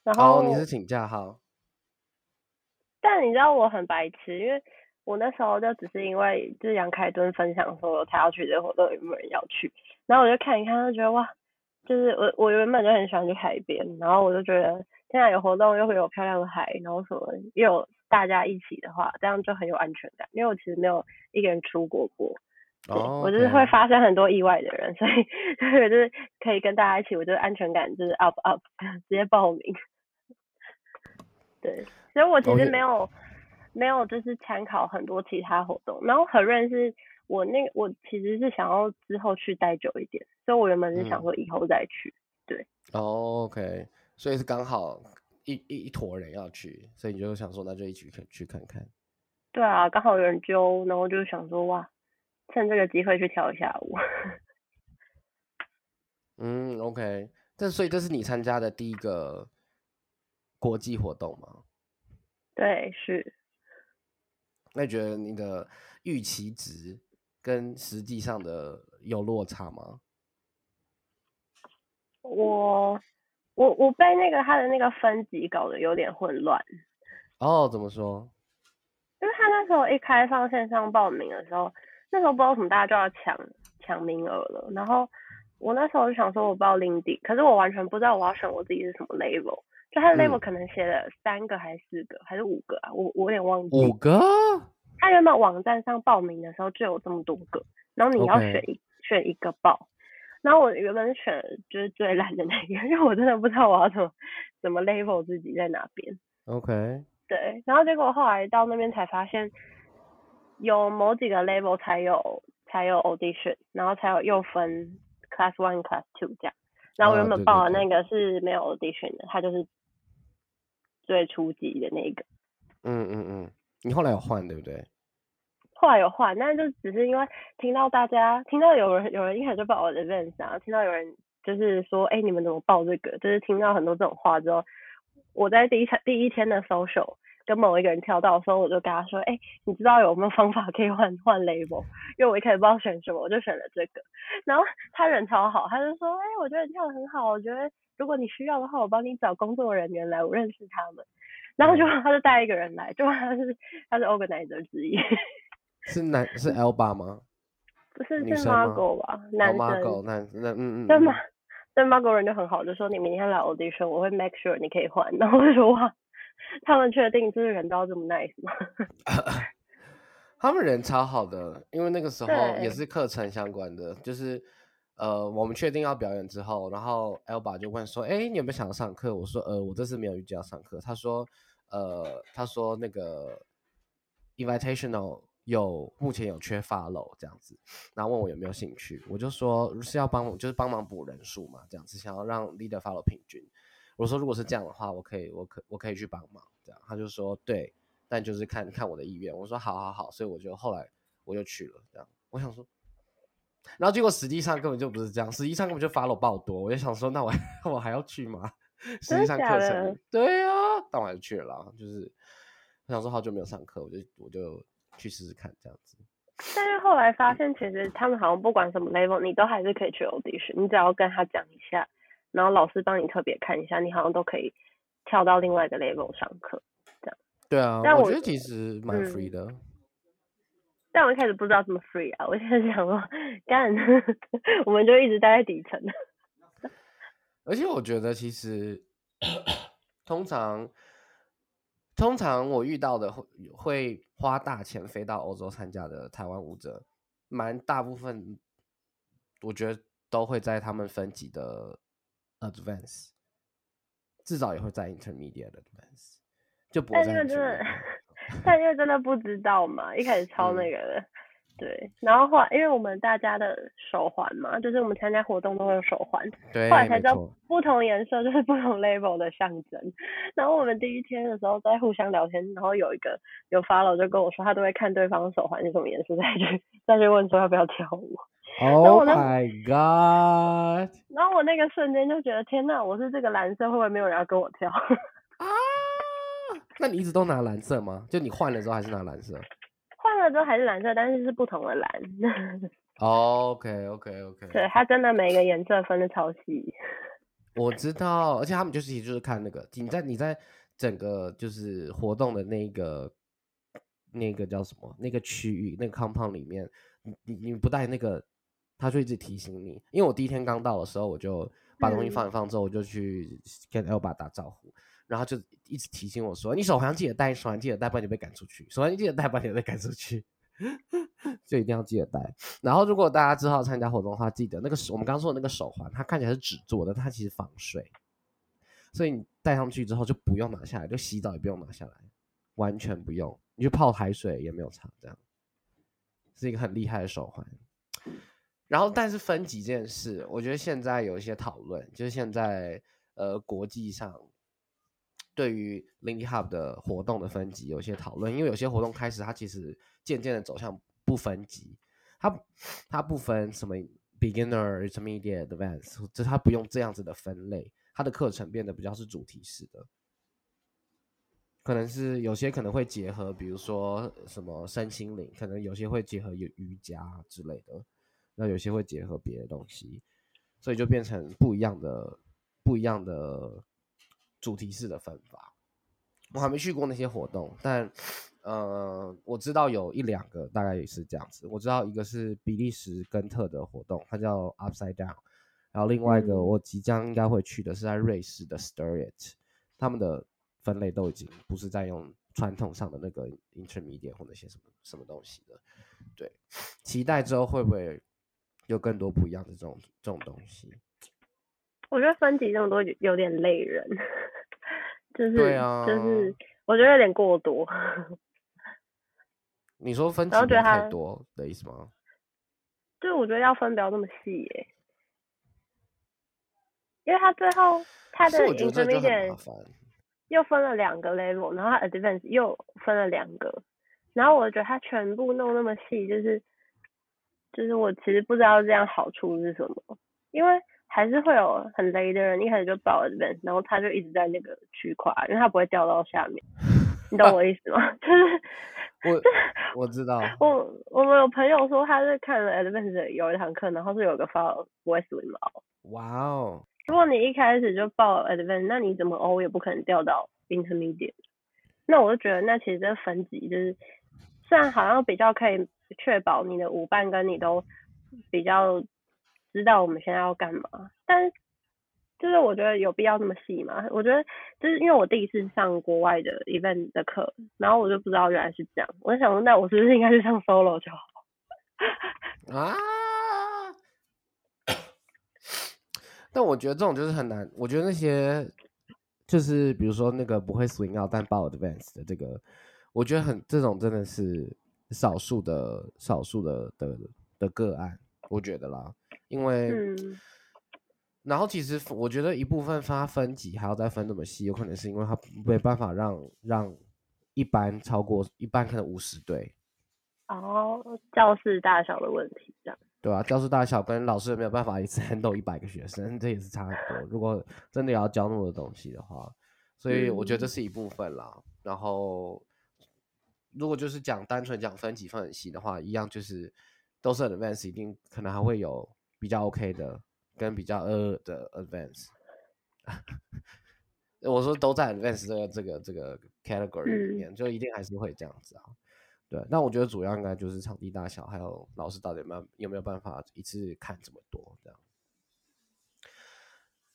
S1: 然后
S2: 你是请假哈，
S1: 但你知道我很白痴，因为我那时候就只是因为就是杨凯敦分享说他要去这个活动，有没有人要去，然后我就看一看，就觉得哇，就是我我原本就很喜欢去海边，然后我就觉得现在有活动又会有漂亮的海，然后什么又有大家一起的话，这样就很有安全感，因为我其实没有一个人出国过。
S2: 哦，
S1: 我就是会发生很多意外的人，所以所以就是可以跟大家一起，我觉得安全感就是 up up，直接报名。对，所以我其实没有没有就是参考很多其他活动，然后很认是我那个我其实是想要之后去待久一点，所以我原本是想说以后再去。对。
S2: 哦，OK，所以是刚好一一一坨人要去，所以你就想说那就一起去去看看。
S1: 对啊，刚好有人揪，然后就想说哇。趁这个机会去跳一下舞。
S2: 嗯，OK，这所以这是你参加的第一个国际活动吗？
S1: 对，是。
S2: 那你觉得你的预期值跟实际上的有落差吗？
S1: 我我我被那个他的那个分级搞得有点混乱。
S2: 哦，怎么说？
S1: 因为他那时候一开放线上报名的时候。那时候不知道什么，大家就要抢抢名额了。然后我那时候就想说，我报 Lindy，可是我完全不知道我要选我自己是什么 level。就他的 level 可能写了三个还是四个还是五个啊？我我有点忘记。
S2: 五个？
S1: 他原本网站上报名的时候就有这么多个，然后你要选一选一个报。然后我原本选就是最烂的那个，因为我真的不知道我要怎么怎么 level 自己在哪边。
S2: OK。
S1: 对，然后结果后来到那边才发现。有某几个 level 才有才有 audition，然后才有又分 class one class two 这样。然后我原本报的那个是没有 audition 的，它就是最初级的那个。
S2: 嗯嗯嗯，你后来有换对不对？
S1: 后来有换，但就只是因为听到大家听到有人有人一开始就报我的 event，然后听到有人就是说，哎，你们怎么报这个？就是听到很多这种话之后，我在第一场第一天的 social。跟某一个人跳到的时候，我就跟他说，哎，你知道有没有方法可以换换 label？因为我一开始不知道选什么，我就选了这个。然后他人超好，他就说，哎，我觉得你跳的很好，我觉得如果你需要的话，我帮你找工作人员来，我认识他们。然后就他就带一个人来，就他是他是 organizer 之一。
S2: 是男是 L 八吗？
S1: 不是是 Margo 吧？男生。
S2: Margo 男那嗯嗯。
S1: 对吗？对 Margo 人就很好，就说你明天来 audition，我会 make sure 你可以换。然后我说哇，他们确定就是人都要这么 nice 吗？
S2: 他们人超好的，因为那个时候也是课程相关的，就是呃我们确定要表演之后，然后 Elba 就问说，哎，你有没有想要上课？我说呃我这次没有预计要上课。他说呃他说那个 invitational。有目前有缺 follow 这样子，然后问我有没有兴趣，我就说是要帮，就是帮忙补人数嘛，这样子想要让 leader follow 平均。我说如果是这样的话，我可以，我可我可以去帮忙，这样他就说对，但就是看看我的意愿。我说好好好，所以我就后来我就去了，这样。我想说，然后结果实际上根本就不是这样，实际上根本就 follow 爆多，我就想说那我 我还要去吗？实际上课程对啊，但我还是去了，就是我想说好久没有上课，我就我就。去试试看这样子，
S1: 但是后来发现，其实他们好像不管什么 level，你都还是可以去 audition，你只要跟他讲一下，然后老师帮你特别看一下，你好像都可以跳到另外一个 level 上课，这样。
S2: 对啊，
S1: 但
S2: 我觉得其实蛮 free 的。
S1: 但我一开始不知道这么 free 啊，我现在想说，干，我们就一直待在底层。
S2: 而且我觉得其实通常。通常我遇到的会会花大钱飞到欧洲参加的台湾舞者，蛮大部分，我觉得都会在他们分级的 advance，至少也会在 intermediate advance，就不会在。
S1: 但因为真的，但因为真的不知道嘛，一开始 抄那个的。对，然后后来因为我们大家的手环嘛，就是我们参加活动都会有手环，
S2: 对，
S1: 后来才知道不同颜色就是不同 level 的象征。然后我们第一天的时候在互相聊天，然后有一个有 follow 就跟我说，他都会看对方手环是什么颜色再去再去问说要不要跳舞。
S2: Oh my god！
S1: 然后我那个瞬间就觉得天呐，我是这个蓝色，会不会没有人要跟我跳？
S2: 啊？那你一直都拿蓝色吗？就你换了之后还是拿蓝色？
S1: 换了之后还是蓝色，但是是不同的蓝。
S2: OK OK OK。
S1: 对，它真的每个颜色分的超细。
S2: 我知道，而且他们就是就是看那个你在你在整个就是活动的那个那个叫什么那个区域那个 compound 里面，你你你不带那个，他就一直提醒你。因为我第一天刚到的时候，我就把东西放一放之后，我就去跟爸打招呼。然后就一直提醒我说：“你手环记得带，手环记得带，不然你被赶出去。手环记得带，不然你被赶出去，就一定要记得带。然后如果大家之后参加活动的话，记得那个我们刚刚说的那个手环，它看起来是纸做的，它其实防水，所以你戴上去之后就不用拿下来，就洗澡也不用拿下来，完全不用，你就泡海水也没有差，这样是一个很厉害的手环。然后，但是分级这件事，我觉得现在有一些讨论，就是现在呃国际上。对于 Link Hub 的活动的分级有些讨论，因为有些活动开始它其实渐渐的走向不分级，它它不分什么 Beginner、Intermediate、Advanced，就它不用这样子的分类，它的课程变得比较是主题式的，可能是有些可能会结合，比如说什么身心灵，可能有些会结合有瑜伽之类的，那有些会结合别的东西，所以就变成不一样的不一样的。主题式的分法，我还没去过那些活动，但呃，我知道有一两个大概也是这样子。我知道一个是比利时根特的活动，它叫 Upside Down，然后另外一个我即将应该会去的是在瑞士的 Stirrit，他们的分类都已经不是在用传统上的那个 Intermediate 或那些什么什么东西的。对，期待之后会不会有更多不一样的这种这种东西。
S1: 我觉得分级这么多有点累人，就是
S2: 就
S1: 是我觉得有点过多。
S2: 你说分级太多的意思吗？
S1: 对，我觉得要分不要那么细耶，因为他最后他的 intermediate 又分了两个 level，然后 advanced 又分了两个，然后我觉得他全部弄那么细，就是就是我其实不知道这样好处是什么，因为。还是会有很雷的人，一开始就报了这边，然后他就一直在那个区块，因为他不会掉到下面。你懂我意思吗？就是
S2: 我 我知道，
S1: 我我们有朋友说他是看了 Advance 有一堂课，然后是有个 follow voice swim 哦。
S2: 哇哦！
S1: 如果你一开始就报 Advance，那你怎么 O 也不可能掉到 Intermediate。那我就觉得，那其实这分级就是，虽然好像比较可以确保你的舞伴跟你都比较知道我们现在要干嘛，但就是我觉得有必要那么细吗？我觉得就是因为我第一次上国外的 event 的课，然后我就不知道原来是这样，我就想说，那我是不是应该去上 solo 就好？啊！
S2: 但我觉得这种就是很难，我觉得那些。就是比如说那个不会 swing out 但报 advance 的这个，我觉得很这种真的是少数的少数的的的个案，我觉得啦，因为，然后其实我觉得一部分发分级还要再分那么细，有可能是因为他没办法让让一般超过一般可能五十对，
S1: 哦，教室大小的问题这样。
S2: 对啊？教室大小跟老师没有办法一次 handle 一百个学生，这也是差很多。如果真的要教那么多东西的话，所以我觉得这是一部分啦。然后，如果就是讲单纯讲分级分很细的话，一样就是都是 advance，一定可能还会有比较 OK 的跟比较呃的 advance。我说都在 advance 这个这个这个 category 里面，就一定还是会这样子啊。对，那我觉得主要应该就是场地大小，还有老师到底有没有有没有办法一次看这么多这样。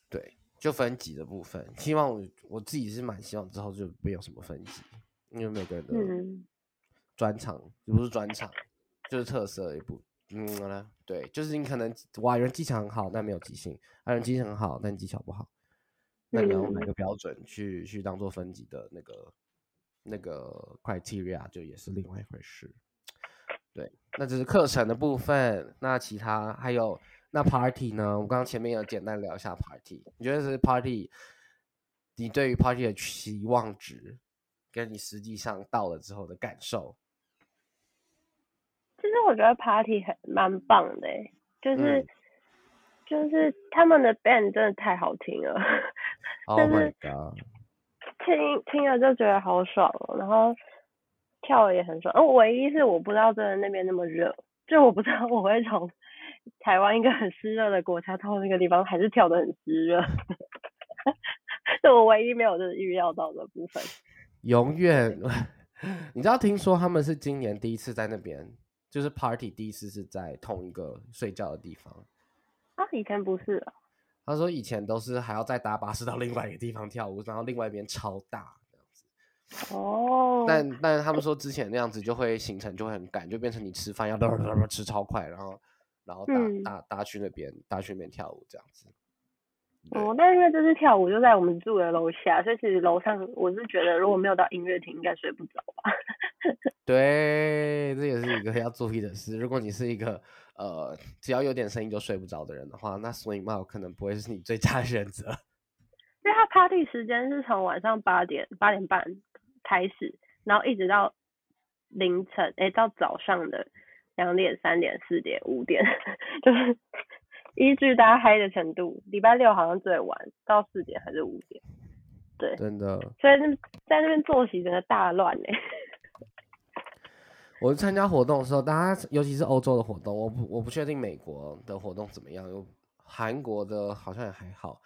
S2: 对，就分级的部分，希望我我自己是蛮希望之后就没有什么分级，因为每个人的专长也不是专长，就是特色一部嗯对，就是你可能哇人技巧很好，但没有即兴；，有人技巧很好，但技巧不好，那你要用哪个标准去去当做分级的那个？那个 criteria 就也是另外一回事，对，那只是课程的部分。那其他还有那 party 呢？我刚刚前面有简单聊一下 party。你觉得是 party？你对于 party 的期望值，跟你实际上到了之后的感受？
S1: 其实我觉得 party 很蛮棒的，就是就是他们的 band 真的太好听了。
S2: Oh my god！
S1: 听听了就觉得好爽哦，然后跳也很爽。哦，唯一是我不知道真的那边那么热，就我不知道我会从台湾一个很湿热的国家到那个地方还是跳的很湿热，是我唯一没有就是预料到的部分。
S2: 永远，你知道听说他们是今年第一次在那边，就是 party 第一次是在同一个睡觉的地方。
S1: 啊，以前不是啊。
S2: 他说以前都是还要再搭巴士到另外一个地方跳舞，然后另外一边超大这样子。
S1: 哦。
S2: 但但是他们说之前那样子就会行程就会很赶，就变成你吃饭要 吃超快，然后然后搭搭搭去那边搭去那边跳舞这样子。
S1: 哦，但是因为这次跳舞就在我们住的楼下，所以其实楼上我是觉得如果没有到音乐厅，应该睡不着吧。
S2: 对，这也是一个要注意的事。如果你是一个。呃，只要有点声音就睡不着的人的话，那 swing m o 可能不会是你最佳选择。
S1: 因为它 party 时间是从晚上八点八点半开始，然后一直到凌晨，哎，到早上的两点、三点、四点、五点，就是依据大家嗨的程度。礼拜六好像最晚到四点还是五点？对，
S2: 真的。
S1: 所以那在那边作息真的大乱哎。
S2: 我参加活动的时候，大家尤其是欧洲的活动，我不我不确定美国的活动怎么样，有韩国的好像也还好。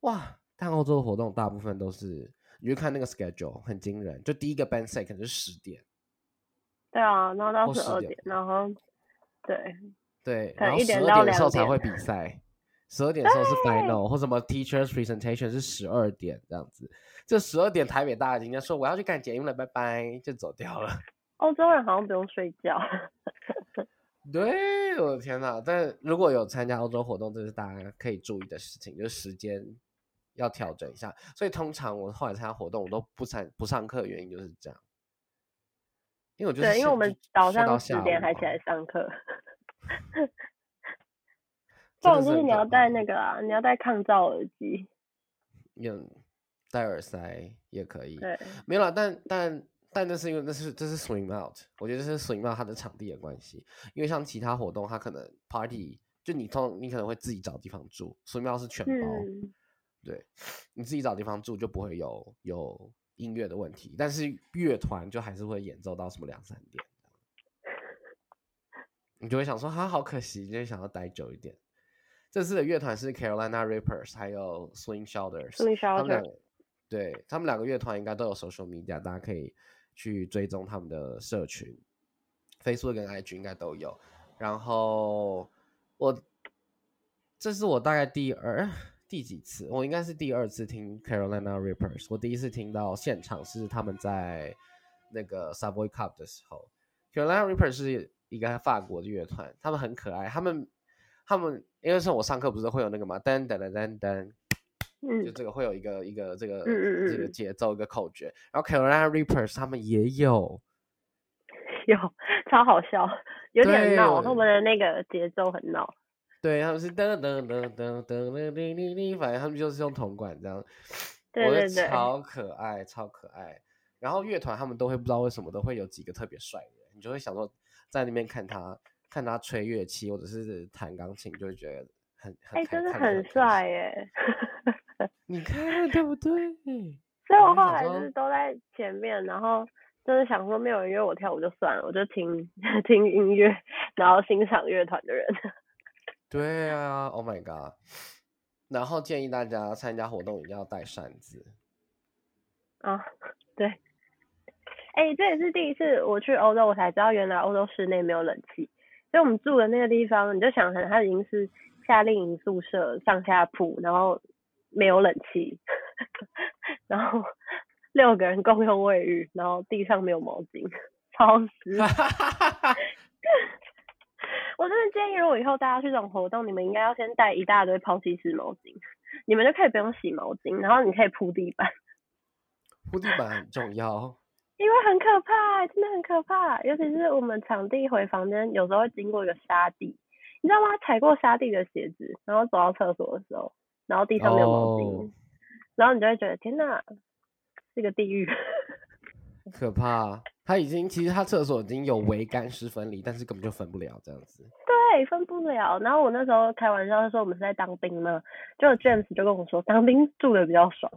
S2: 哇，但欧洲的活动大部分都是，你就看那个 schedule 很惊人，就第一个 band set 可能是十点。
S1: 对啊，然后到十二点，然后对
S2: 对，然后十二点的时候才会比赛，十二点的时候是 final 或什么 teachers presentation 是十二点这样子，这十二点台北大家今天说我要去干节目了，拜拜就走掉了。
S1: 欧洲人好像不用睡觉。
S2: 对，我的天哪！但如果有参加欧洲活动，这是大家可以注意的事情，就是时间要调整一下。所以通常我后来参加活动，我都不参不上课，原因就是这样。因为我觉得，
S1: 对，因为我们早上十点还起来上课。这种就是你要戴那个啊，你要戴抗噪耳机。
S2: 用戴耳塞也可以。
S1: 对，
S2: 没有了，但但。但那是因为那是这是 swing out，我觉得这是 swing out 它的场地的关系。因为像其他活动，它可能 party 就你通你可能会自己找地方住，swing out 是全包，对，你自己找地方住就不会有有音乐的问题，但是乐团就还是会演奏到什么两三点，你就会想说啊，好可惜，你就会想要待久一点。这次的乐团是 Carolina Reapers，还有 Swing Shoulders，他们两个对他们两个乐团应该都有 social media，大家可以去追踪他们的社群，Facebook 跟 IG 应该都有。然后我这是我大概第二。第几次？我应该是第二次听 Carolina Reapers。我第一次听到现场是他们在那个 Subway Cup 的时候。Carolina Reapers 是一个法国的乐团，他们很可爱。他们他们因为是我上课不是会有那个嘛？噔噔噔噔噔，就这个会有一个一个这个这个节奏一个口诀。然后 Carolina Reapers 他们也有，
S1: 有超好笑，有点闹，他们的那个节奏很闹。
S2: 对，他们是噔噔噔噔噔噔噔噔噔，反正他们就是用铜管这样，
S1: 对对对
S2: 超可爱，超可爱。然后乐团他们都会不知道为什么都会有几个特别帅的，你就会想说在那边看他看他吹乐器或者是弹钢琴，就会觉得很很
S1: 哎，真的很帅耶！
S2: 你看对不对？
S1: 所以我后来就是都在前面，然后就是想说没有人约我跳舞就算了，我就听 听音乐，然后欣赏乐团的人。
S2: 对啊，Oh my god！然后建议大家参加活动一定要带扇子。
S1: 啊，对。哎，这也是第一次我去欧洲，我才知道原来欧洲室内没有冷气。所以我们住的那个地方，你就想成它已经是夏令营宿舍上下铺，然后没有冷气，然后六个人共用卫浴，然后地上没有毛巾，超 湿。我真的建议，如果以后大家去这种活动，你们应该要先带一大堆抛弃式毛巾，你们就可以不用洗毛巾，然后你可以铺地板。
S2: 铺地板很重要，
S1: 因为很可怕，真的很可怕。尤其是我们场地回房间，有时候会经过一个沙地，你知道吗？踩过沙地的鞋子，然后走到厕所的时候，然后地上没有毛巾，然后你就会觉得天哪，是个地狱，
S2: 可怕。他已经其实他厕所已经有微干湿分离，但是根本就分不了这样子。
S1: 对，分不了。然后我那时候开玩笑说我们是在当兵呢，就 James 就跟我说当兵住的比较爽。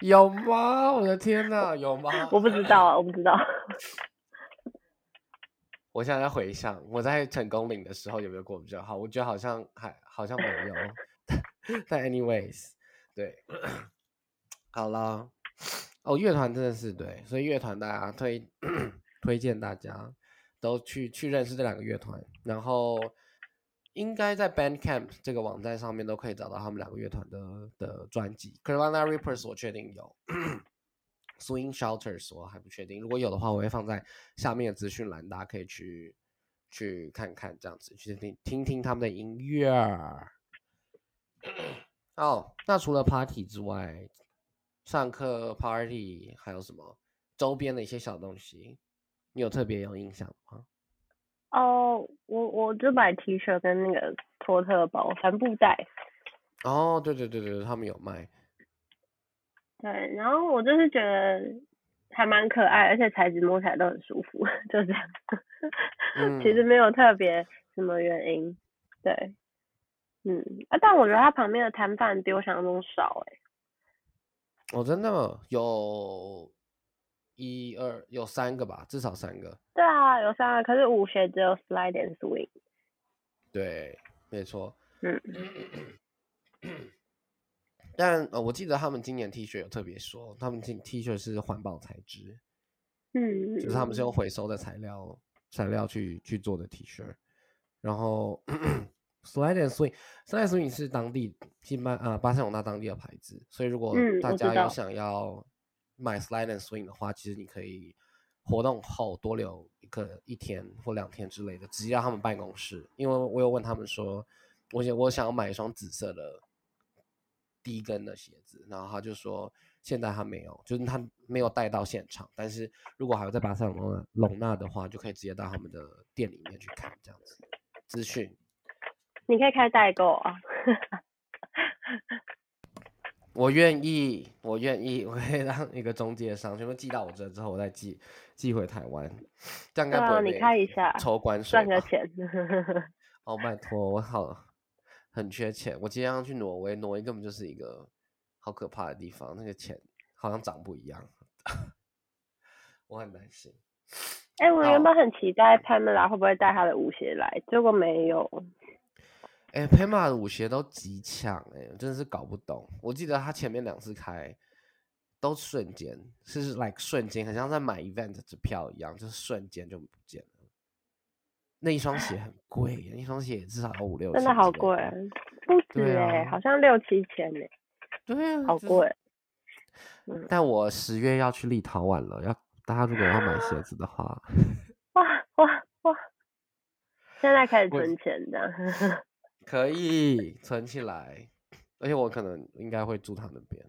S2: 有吗？我的天哪，有吗？
S1: 我不知道啊，我不知道。
S2: 我现在在回想我在成功岭的时候有没有过比较好，我觉得好像还好像没有。但 anyways，对，好了。哦，乐团真的是对，所以乐团大家推 推荐大家都去去认识这两个乐团，然后应该在 Bandcamp 这个网站上面都可以找到他们两个乐团的的专辑。Carolina Reapers 我确定有，Swing Shelters 我还不确定，如果有的话，我会放在下面的资讯栏，大家可以去去看看，这样子去听听听他们的音乐。哦，那除了 Party 之外。上课 party 还有什么周边的一些小东西，你有特别有印象吗？
S1: 哦，我我就买 T 恤跟那个托特包帆布袋。
S2: 哦，对对对对，他们有卖。
S1: 对，然后我就是觉得还蛮可爱，而且材质摸起来都很舒服，就这样。其实没有特别什么原因。对，嗯，啊，但我觉得它旁边的摊贩比我想象中少哎。
S2: 哦真的吗有一二有三个吧，至少三个。
S1: 对啊，有三个，可是舞鞋只有 slide and swing。
S2: 对，没错。
S1: 嗯。
S2: 但呃，我记得他们今年 T 恤有特别说，他们 T T 恤是环保材质。
S1: 嗯。
S2: 就是他们是用回收的材料材料去去做的 T 恤，然后。Slide and Swing，Slide and Swing 是当地新巴啊巴塞隆纳当地的牌子，所以如果大家有想要买 Slide and Swing 的话，其实你可以活动后多留一个一天或两天之类的，直接到他们办公室。因为我有问他们说，我想我想要买一双紫色的低跟的鞋子，然后他就说现在他没有，就是他没有带到现场。但是如果还有在巴塞隆隆纳的话，就可以直接到他们的店里面去看这样子资讯。
S1: 你可以开代购啊！
S2: 我愿意，我愿意，我可以让一个中介商，全部寄到我这之后，我再寄寄回台湾，这样应该不会
S1: 你看一下，
S2: 抽关税
S1: 赚个钱。
S2: 哦，拜托，我好很缺钱，我今天要去挪威，挪威根本就是一个好可怕的地方，那个钱好像长不一样，我很担心。
S1: 哎、我原本很期待 Pamela 会不会带她的舞鞋来，结果没有。
S2: 哎、p a m a 的舞鞋都极强哎，真的是搞不懂。我记得他前面两次开都瞬间，是 like 瞬间，很像在买 event 的票一样，就是瞬间就不见了。那一双鞋很贵，那一双鞋至少要五六千，
S1: 真的好贵，不止
S2: 对
S1: 哎、
S2: 啊
S1: 好像六七千哎、
S2: 对啊，
S1: 好贵。嗯，
S2: 但我十月要去立陶宛了，要大家如果要买鞋子的话，
S1: 哇哇哇！现在开始 存钱这样。
S2: 可以存起来，而且我可能应该会住他那边。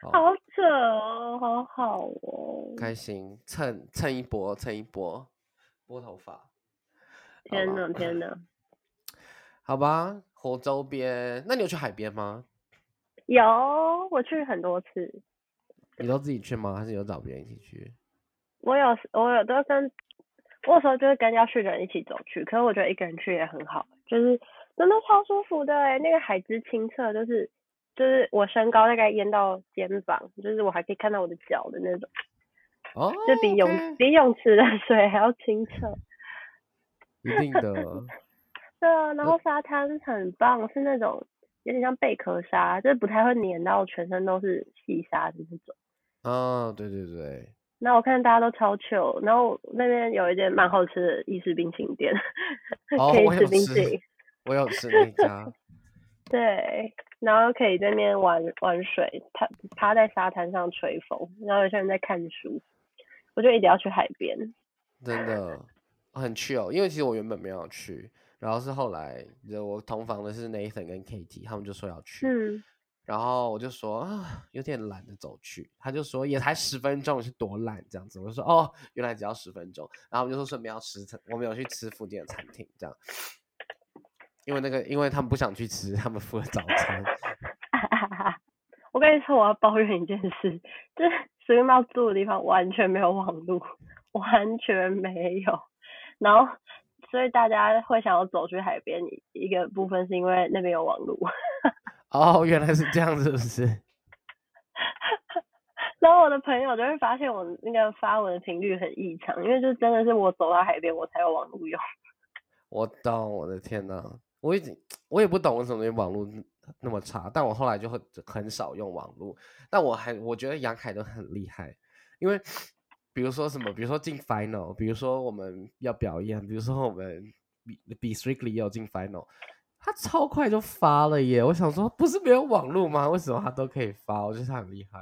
S2: 好，
S1: 好扯哦，好好哦。
S2: 开心，蹭蹭一波，蹭一波，拨头发。
S1: 天
S2: 好吧
S1: 呐天呐，
S2: 好吧，活周边，那你有去海边吗？
S1: 有我去很多次，
S2: 你都自己去吗？还是有找别人一起去？
S1: 我有我有都跟，我有时候就是跟要去的人一起走去，可是我觉得一个人去也很好，就是真的超舒服的哎，那个海之清澈，就是就是我身高大概淹到肩膀，就是我还可以看到我的脚的那种，
S2: 哦，
S1: 就比泳比泳池的水还要清澈。
S2: 一定的。
S1: 对啊，然后沙滩很棒，是那种有点像贝壳沙，就是不太会粘到全身都是细沙的那种。
S2: 啊，对对对，
S1: 那我看大家都超 chill，然后那边有一间蛮好吃的意式冰淇淋店，
S2: 哦
S1: 可以
S2: 吃
S1: 冰淇淋。
S2: 我有吃那家。
S1: 对，然后可以在那边玩玩水，趴趴在沙滩上吹风，然后有些人在看书，我就一定要去海边。
S2: 真的很 chill，因为其实我原本没有去，然后是后来就我同房的是 Nathan 跟 Katie，他们就说要去，
S1: 嗯，
S2: 然后我就说啊有点懒得走去，他就说也才十分钟，是多懒这样子，我就说哦原来只要十分钟，然后我们就说顺便要吃餐，我们有去吃附近的餐厅这样，因为那个因为他们不想去吃他们付的早餐，
S1: 我跟你说，我要抱怨一件事，就是随便猫住的地方完全没有网络，完全没有。然后，所以大家会想要走去海边，一个部分是因为那边有网络。
S2: 哦原来是这样，是不是？
S1: 然后我的朋友就会发现我那个发文的频率很异常，因为就真的是我走到海边我才有网络用。
S2: 我懂，我的天呐，我已经我也不懂为什么网络那么差，但我后来就很很少用网络。但我还我觉得杨凯都很厉害，因为比如说什么，比如说进 final，比如说我们要表演，比如说我们比比 strictly 要进 final，他超快就发了耶！我想说，不是没有网络吗？为什么他都可以发？我觉得他很厉害。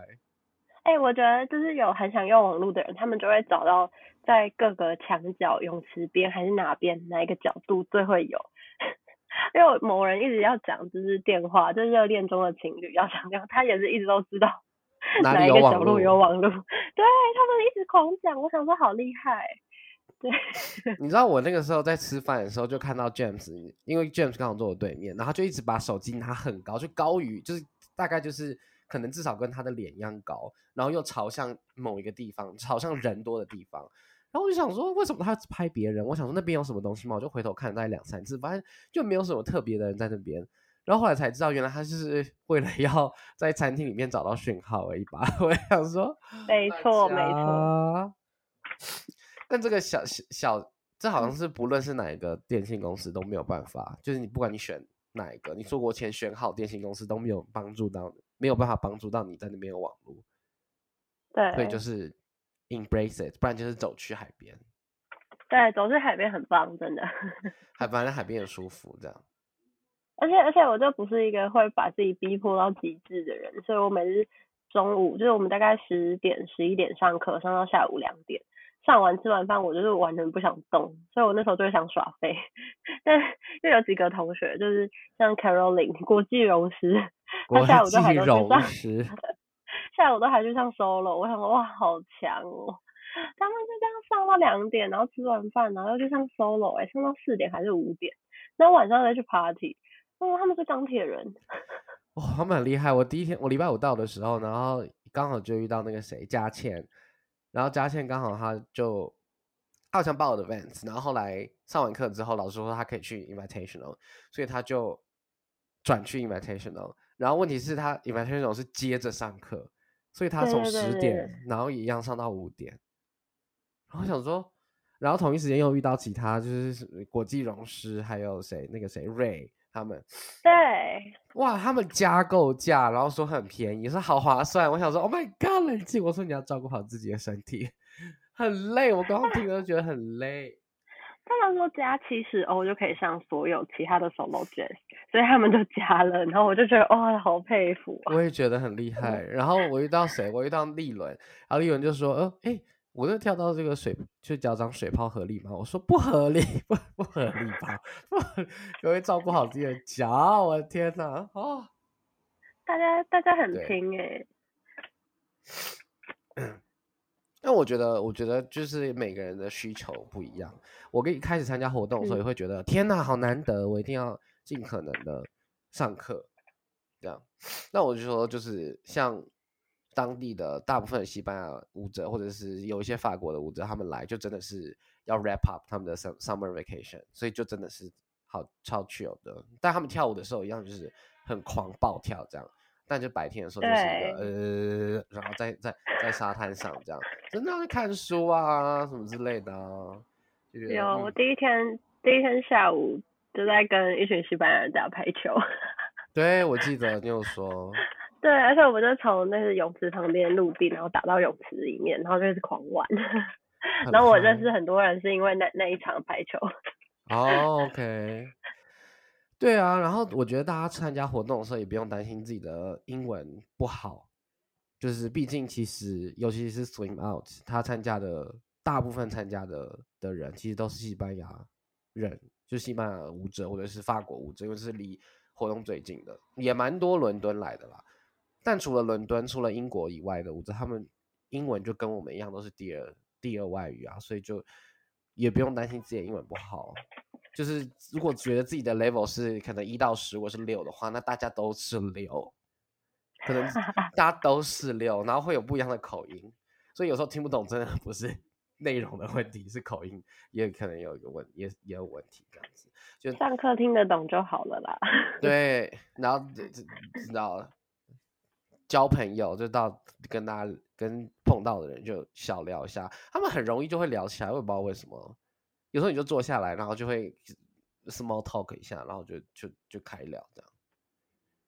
S1: 哎、我觉得就是有很想用网络的人，他们就会找到在各个墙角、泳池边还是哪边哪一个角度最会有。因为某人一直要讲，就是电话，就是热恋中的情侣要讲电话，他也是一直都知道
S2: 哪
S1: 一
S2: 有网络
S1: 个角落有网路。对他们一直狂讲，我想说好厉害。对，
S2: 你知道我那个时候在吃饭的时候就看到 James，因为 James 刚好坐我对面，然后就一直把手机拿很高，就高于就是大概就是可能至少跟他的脸一样高，然后又朝向某一个地方，朝向人多的地方。然后我就想说，为什么他拍别人？我想说那边有什么东西吗？我就回头看大概两三次，发现就没有什么特别的人在那边。然后后来才知道，原来他就是 为了要在餐厅里面找到讯号而已吧。我想说，
S1: 没错，没错。
S2: 错。但这个小小小，这好像是不论是哪一个电信公司都没有办法，就是你不管你选哪一个，你出国前选好电信公司都没有帮助到，没有办法帮助到你在那边有网络，
S1: 对，
S2: 所以就是 embrace it，不然就是走去海边，
S1: 对，走去海边很棒，真的。
S2: 海反正海边很舒服，这样。
S1: 而且而且我就不是一个会把自己逼迫到极致的人，所以我每日中午就是我们大概十点十一点上课，上到下午两点，上完吃完饭我就是完全不想动，所以我那时候就会想耍废。但因为有几个同学就是像 Caroline 国际荣师，他下午就还
S2: 际
S1: 都去上，下午都还去上 solo，我想说哇好强哦。他们就这样上到两点，然后吃完饭，然后又去上 solo，哎、上到四点还是五点，然后晚上再去 party，哦，他们是钢铁人。
S2: 哇、他们很厉害。我第一天，我礼拜五到的时候，然后刚好就遇到那个谁佳倩，然后佳倩刚好他就他好像报了 events，然后后来上完课之后，老师说他可以去 invitational，所以他就转去 invitational。然后问题是他 invitational 是接着上课，所以他从
S1: 对对对
S2: 十点，然后一样上到五点。然后想说，然后同一时间又遇到其他就是国际融师，还有谁那个谁瑞他们，
S1: 对，
S2: 哇，他们加购价，然后说很便宜，说好划算。我想说，Oh my god，冷静！我说你要照顾好自己的身体，很累，我刚刚听了就觉得很累。
S1: 他们说加七十欧就可以上所有其他的 solo jazz，所以他们都加了，然后我就觉得哇，好佩服啊！
S2: 我也觉得很厉害。然后我遇到谁？我遇到立伦，然后立伦就说：“呃，哎，我就跳到这个水，就脚掌水泡合理吗？”我说：“不合理，不不合理吧？不合理，各位照顾好自己的脚。”我的天哪！哦，
S1: 大家大家很
S2: 对
S1: 拼哎、
S2: 但我觉得，我觉得就是每个人的需求不一样。我跟一开始参加活动的时候，
S1: 嗯
S2: 也会觉得、天哪，好难得，我一定要尽可能的上课，这样。那我就说，就是像当地的大部分的西班牙舞者，或者是有一些法国的舞者，他们来就真的是要 wrap up 他们的 sum- summer vacation，所以就真的是好超 chill 的。但他们跳舞的时候一样，就是很狂暴跳这样。但就白天的时候就是一个呃，然后在在在沙滩上这样，真的要去看书啊什么之类的啊。
S1: 有，我
S2: 嗯
S1: 第一天第一天下午就在跟一群西班牙人打排球，
S2: 对我记得你有说，
S1: 对，而且我们就从那个泳池旁边陆地，然后打到泳池里面，然后就是狂玩。然后我认识很多人是因为那那一场排球。
S2: 哦，OK，对啊，然后我觉得大家参加活动的时候也不用担心自己的英文不好，就是毕竟其实尤其是 Swim Out，他参加的大部分参加的的人其实都是西班牙人，就是西班牙舞者或者是法国舞者，因为是离活动最近的，也蛮多伦敦来的啦。但除了伦敦，除了英国以外的舞者，他们英文就跟我们一样都是第二第二外语啊，所以就也不用担心自己的英文不好。就是如果觉得自己的 level 是可能一到十，我是六的话，那大家都是六，可能大家都是六，然后会有不一样的口音，所以有时候听不懂，真的不是内容的问题，是口音也可能有一个问，也也有问题这样子。就
S1: 上课听得懂就好了啦。
S2: 对，然后知道交朋友，就到跟大家跟碰到的人就小聊一下，他们很容易就会聊起来，我也不知道为什么。有时候你就坐下来，然后就会 small talk 一下，然后就就就开聊这样。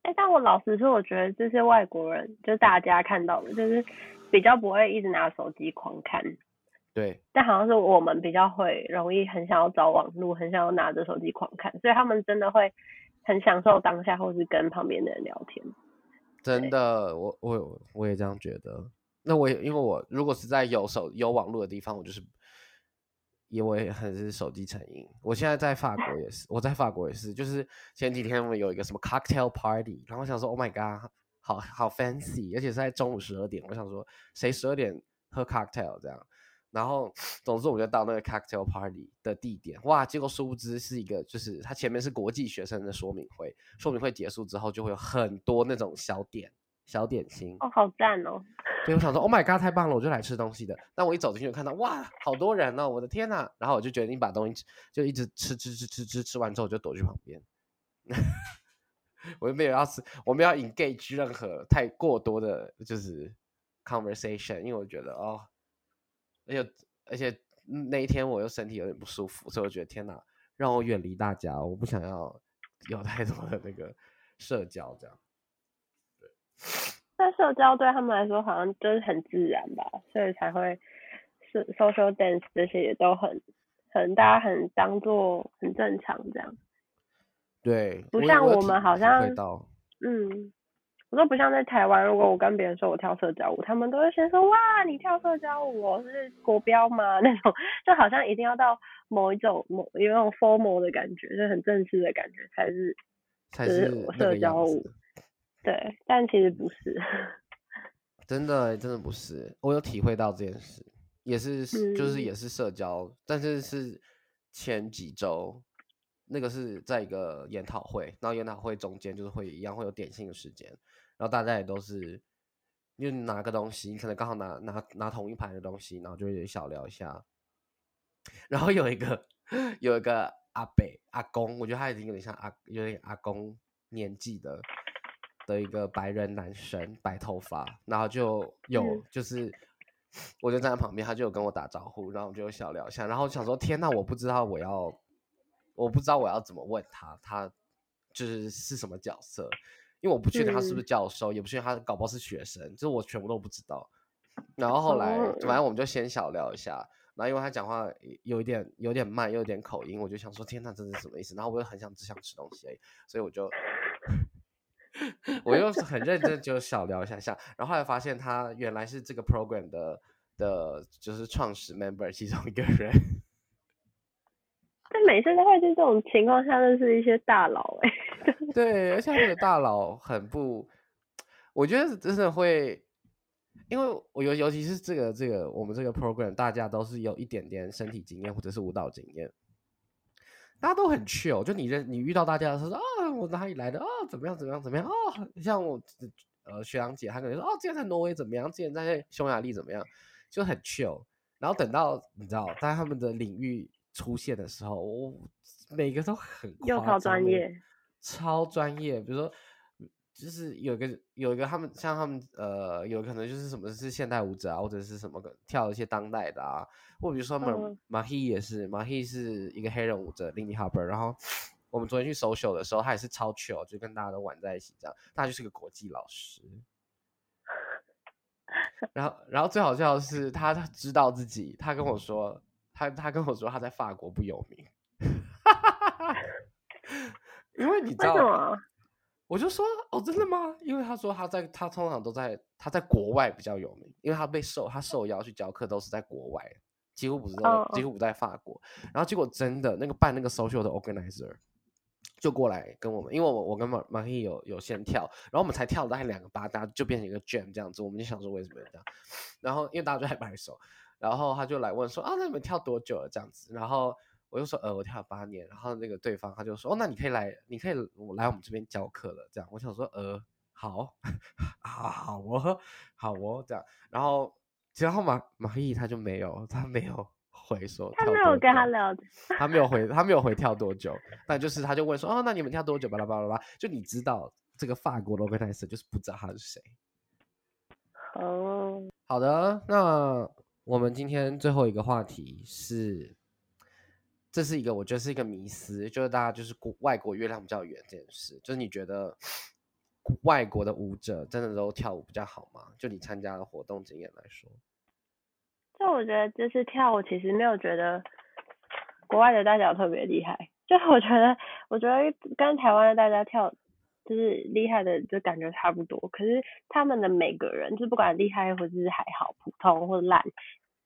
S1: 哎、但我老实说，我觉得这些外国人，就大家看到的，就是比较不会一直拿手机狂看，
S2: 对，
S1: 但好像是我们比较会容易很想要找网络，很想要拿着手机狂看，所以他们真的会很享受当下，或是跟旁边的人聊天。
S2: 真的，我我我也这样觉得。那我也因为我如果是在有手有网络的地方，我就是，因为很是手机成瘾。我现在在法国也是，我在法国也是，就是前几天我们有一个什么 cocktail party，然后我想说，Oh my god，好好 fancy，而且是在中午十二点，我想说谁十二点喝 cocktail 这样。然后，总之我们就到那个 cocktail party 的地点，哇！结果殊不知是一个，就是它前面是国际学生的说明会，说明会结束之后就会有很多那种小点、小点心。
S1: 哦，好赞哦！
S2: 所以我想说，Oh my god，太棒了，我就来吃东西的。但我一走进去就看到，哇，好多人哦，我的天呐！然后我就决定把东西吃就一直吃吃吃吃吃，吃完之后我就躲去旁边。我又没有要吃，我没有要 engage 任何太过多的，就是 conversation，因为我觉得哦，而且而且那一天我又身体有点不舒服，所以我觉得天哪，让我远离大家，我不想要有太多的那个社交这样。
S1: 对但社交对他们来说好像就是很自然吧，所以才会是 social dance 这些也都很很大家很当做很正常这样。
S2: 对，
S1: 不像我们好像。嗯，我说不像在台湾，如果我跟别人说我跳社交舞，他们都会先说哇，你跳社交舞哦，是国标吗？那种就好像一定要到某一种某有那种 formal 的感觉，就是很正式的感觉才是
S2: 才
S1: 是社交舞。对，但其实不是。
S2: 真的欸真的不是，我有体会到这件事，也是是就是
S1: 嗯
S2: 也是社交，但是是前几周，那个是在一个研讨会，然后研讨会中间就是会一样会有点心的时间，然后大家也都是，因为你拿个东西，你可能刚好拿拿拿同一盘的东西，然后就会小聊一下，然后有一个有一个阿北阿公，我觉得他已经有点像阿有点阿公年纪的的一个白人男生，白头发，然后就有就是，我就站在旁边，他就有跟我打招呼，然后我们就小聊一下，然后想说天呐，我不知道我要，我不知道我要怎么问他，他就是是什么角色，因为我不确定他是不是教授，也不确定他搞不好是学生，就是我全部都不知道。然后后来反正我们就先小聊一下。然后因为他讲话有一点有点慢，又有点口音，我就想说天呐，这是什么意思？然后我又很想只想吃东西，所以我就 我又很认真就小聊一下下。然后后来发现他原来是这个 program 的的，就是创始 member 其中一个人。
S1: 但每次都会在这种情况下认识一些大佬哎。
S2: 对，而且那个大佬很不，我觉得真的会。因为我尤尤其是这个这个我们这个 program，大家都是有一点点身体经验或者是舞蹈经验，大家都很 chill。就你认你遇到大家的时候，啊，我哪里来的啊？怎么样怎么样怎么样？哦，像我呃学长姐，她可能说，哦，之前在挪威怎么样？之前在匈牙利怎么样？就很 chill。然后等到你知道在他们的领域出现的时候，我每个都很
S1: 又超专业，
S2: 超专业。比如说。就是有个有一个他们像他们呃有可能就是什么是现代舞者啊或者是什么跳一些当代的啊，或比如说马马希也是马希是一个黑人舞者 Lindy Hopper，然后我们昨天去 social 的时候他也是超 chill，就跟大家都玩在一起这样，他就是个国际老师。然后然后最好笑的是他知道自己，他跟我说他他跟我说他在法国不有名，因为你知道。我就说哦，真的吗？因为他说他在他通常都在他在国外比较有名，因为他被受他受邀去教课都是在国外，几乎不是在几乎不在法国。然后结果真的那个办那个 social 的 organizer 就过来跟我们，因为我我跟马马希有有先跳，然后我们才跳了大概两个八，大家就变成一个 jam 这样子。我们就想说为什么这样？然后因为大家就在拍手，然后他就来问说啊，那你们跳多久了这样子？然后。我就说，呃，我跳了八年，然后那个对方他就说，哦，那你可以来，你可以来我们这边教课了，这样。我想说，呃，好，好，好哦，好哦，这样。然后，然后马马毅他就没有，他没有回说，
S1: 他没有跟他聊，
S2: 他没有回，他没有回跳多久，但就是他就问说，哦，那你们跳多久？巴拉巴拉巴拉，就你知道这个法国的 organizer 就是不知道他是谁。
S1: 哦，
S2: 好的，那我们今天最后一个话题是。这是一个我觉得是一个迷思，就是大家就是国外国月亮比较圆这件事，就是你觉得外国的舞者真的都跳舞比较好吗？就你参加的活动经验来说，
S1: 就我觉得这次跳舞其实没有觉得国外的大家特别厉害，就我觉得我觉得跟台湾的大家跳就是厉害的就感觉差不多，可是他们的每个人就不管厉害或是还好普通或者烂，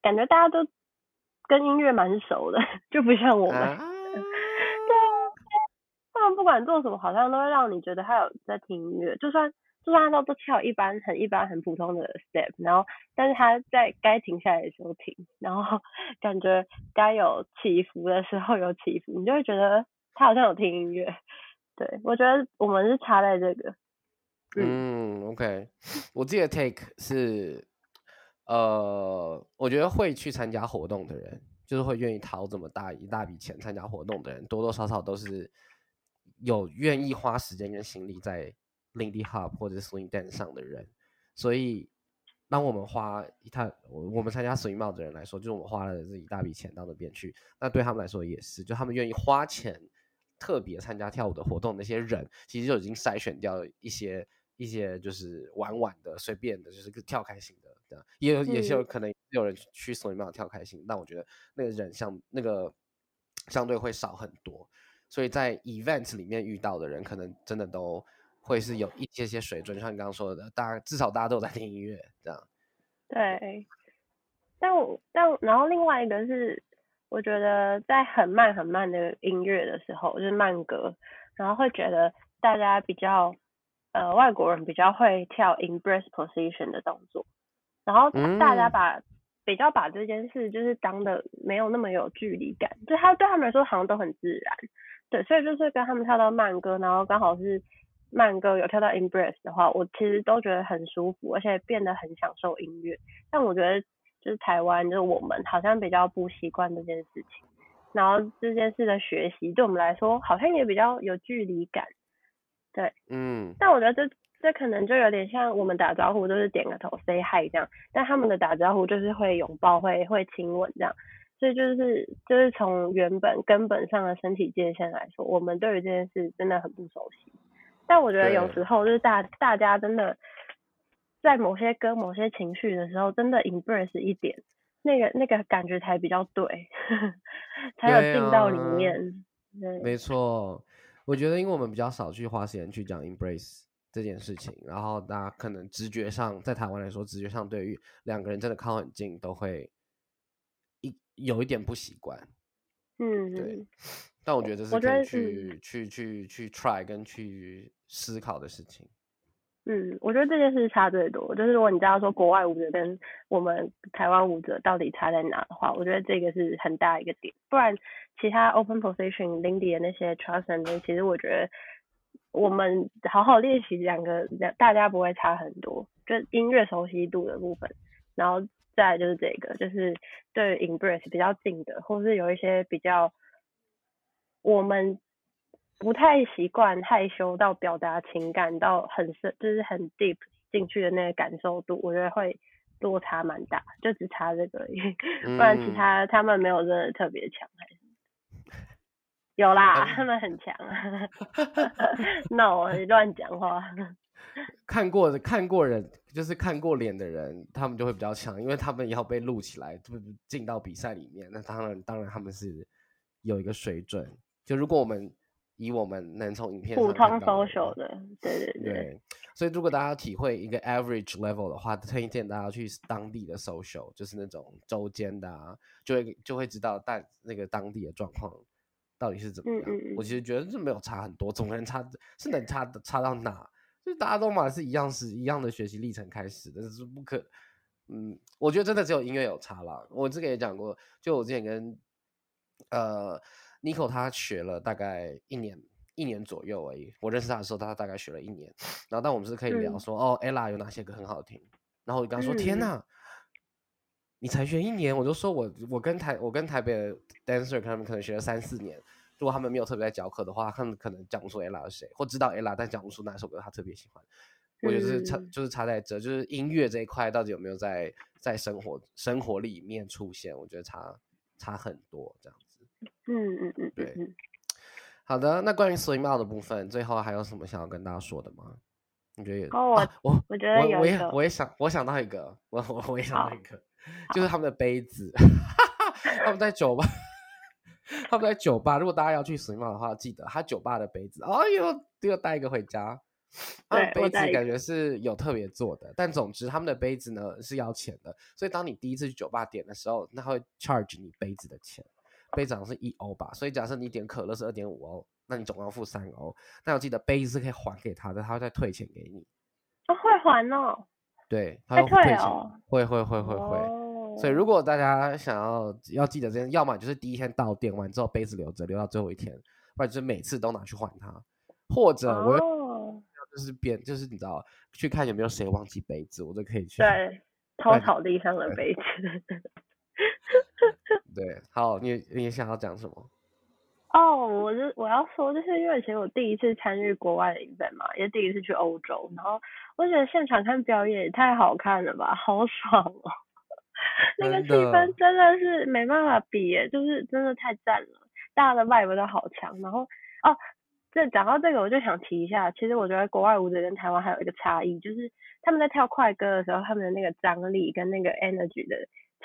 S1: 感觉大家都。跟音乐蛮熟的，就不像我们。对啊，他们不管做什么，好像都会让你觉得他有在听音乐。就算就算他都跳一般很一般很普通的 step，然后但是他在该停下来的时候停，然后 感觉该有起伏的时候有起伏，你就会觉得他好像有听音乐。对，我觉得我们是差在这个。
S2: 嗯，OK，我自己的 take 是。呃，我觉得会去参加活动的人，就是会愿意掏这么大一大笔钱参加活动的人，多多少少都是有愿意花时间跟心力在 Lindy Hop 或者 Swing Dance 上的人。所以，当我们花一趟，我们参加 Swing 帽的人来说，就是我们花了这一大笔钱到那边去，那对他们来说也是，就他们愿意花钱特别参加跳舞的活动，那些人其实就已经筛选掉一些一些就是玩玩的、随便的，就是跳开心。也有也是有可能有人去索尼玛跳开心，但我觉得那个人相那个相对会少很多，所以在 event 里面遇到的人，可能真的都会是有一些些水准，就像你刚刚说的，大家至少大家都有在听音乐这样。
S1: 对，但我但然后另外一个是，我觉得在很慢很慢的音乐的时候，就是慢歌，然后会觉得大家比较呃外国人比较会跳 embrace position 的动作。然后大家把比较把这件事就是当的没有那么有距离感，就他对他们来说好像都很自然，对，所以就是跟他们跳到慢歌，然后刚好是慢歌有跳到 embrace 的话，我其实都觉得很舒服，而且变得很享受音乐。但我觉得就是台湾就是我们好像比较不习惯这件事情，然后这件事的学习对我们来说好像也比较有距离感，对，
S2: 嗯，
S1: 但我觉得这。这可能就有点像我们打招呼都是点个头 say hi 这样，但他们的打招呼就是会拥抱、会会亲吻这样，所以就是就是从原本根本上的身体界限来说，我们对于这件事真的很不熟悉。但我觉得有时候就是大大家真的在某些歌某些情绪的时候，真的 embrace 一点，那个那个感觉才比较对，才有进到里面。对，
S2: 没错。我觉得因为我们比较少去花时间去讲 embrace 这件事情，然后大家可能直觉上在台湾来说，直觉上对于两个人真的靠很近都会一有一点不习惯。
S1: 嗯，
S2: 对。但我觉得这是可以去去去去 try 跟去思考的事情。
S1: 嗯，我觉得这件事差最多。就是如果你知道说国外舞者跟我们台湾舞者到底差在哪的话，我觉得这个是很大一个点。不然其他 open position、Lindy 的那些 trust and 其实我觉得我们好好练习两个，大家不会差很多。就音乐熟悉度的部分，然后再就是这个，就是对 embrace 比较近的，或是有一些比较。我们不太习惯害羞到表达情感到很深，就是很 deep 进去的那个感受度，我觉得会落差蛮大，就只差这个而已，不然其他他们没有真的特别强，有啦，他们很强，no 乱讲话。
S2: 看过的看过人，就是看过脸的人，他们就会比较强，因为他们要被录起来，就进到比赛里面，那当然当然他们是有一个水准。就如果我们以我们能从影片
S1: 普通 social 的，对对
S2: 对，所以如果大家体会一个 average level 的话，推荐大家去当地的 social，就是那种周间的，啊，就会就会知道但那个当地的状况到底是怎么样。我其实觉得这没有差很多，总能差 是能差差到哪？就大家都嘛是一样是一样的学习历程开始的，是不可。嗯，我觉得真的只有音乐有差啦。我之前也讲过，就我之前跟呃。Nico 他学了大概一年一年左右而已。我认识他的时候，他大概学了一年。然后，但我们是可以聊说，哦，Ella 有哪些歌很好听。然后我跟他说，天哪，你才学一年？我就说我我跟台我跟台北的 dancer 他们可能学了三四年。如果他们没有特别在教课的话，他们可能讲不出 Ella 是谁，或知道 Ella 但讲不出哪首歌他特别喜欢。我觉得是差就是差在这，就是音乐这一块到底有没有在在生活生活里面出现？我觉得差差很多这样子。
S1: 嗯嗯嗯，
S2: 对，好的。那关于 swim out 的部分，最后还有什么想要跟大家说的吗？你觉得有？
S1: 哦，我
S2: 我
S1: 觉得
S2: 我也我也想我想到一个，我我我也想到一个，就是他们的杯子，他们在酒吧，他们在酒吧。如果大家要去 swim out 的话，记得他酒吧的杯子，哎呦，都要带一个回家。他们杯子感觉是有特别做的，但总之他们的杯子呢是要钱的，所以当你第一次去酒吧点的时候，那会 charge 你杯子的钱。杯子好像是一欧吧，所以假设你点可乐是二点五欧，那你总共要付三欧。但要记得杯子是可以还给他的，他会再退钱给你。
S1: 他会还哦。
S2: 对，他会退钱，会会会会会。所以如果大家想要要记得这件，要么就是第一天到店完之后杯子留着，留到最后一天，不然就是每次都拿去换它。或者我就是边就是你知道去看有没有谁忘记杯子，我就可以去。
S1: 对，偷草地上的杯子。
S2: 对，好，你你想要讲什么？
S1: 哦，我是我要说，就是因为其实我第一次参与国外的 event 嘛，也第一次去欧洲，然后我觉得现场看表演也太好看了吧，好爽哦！那个气氛真的是没办法比耶，就是真的太赞了，大家的 vibe 都好强。然后哦，这讲到这个，我就想提一下，其实我觉得国外舞者跟台湾还有一个差异，就是他们在跳快歌的时候，他们的那个张力跟那个 energy 的。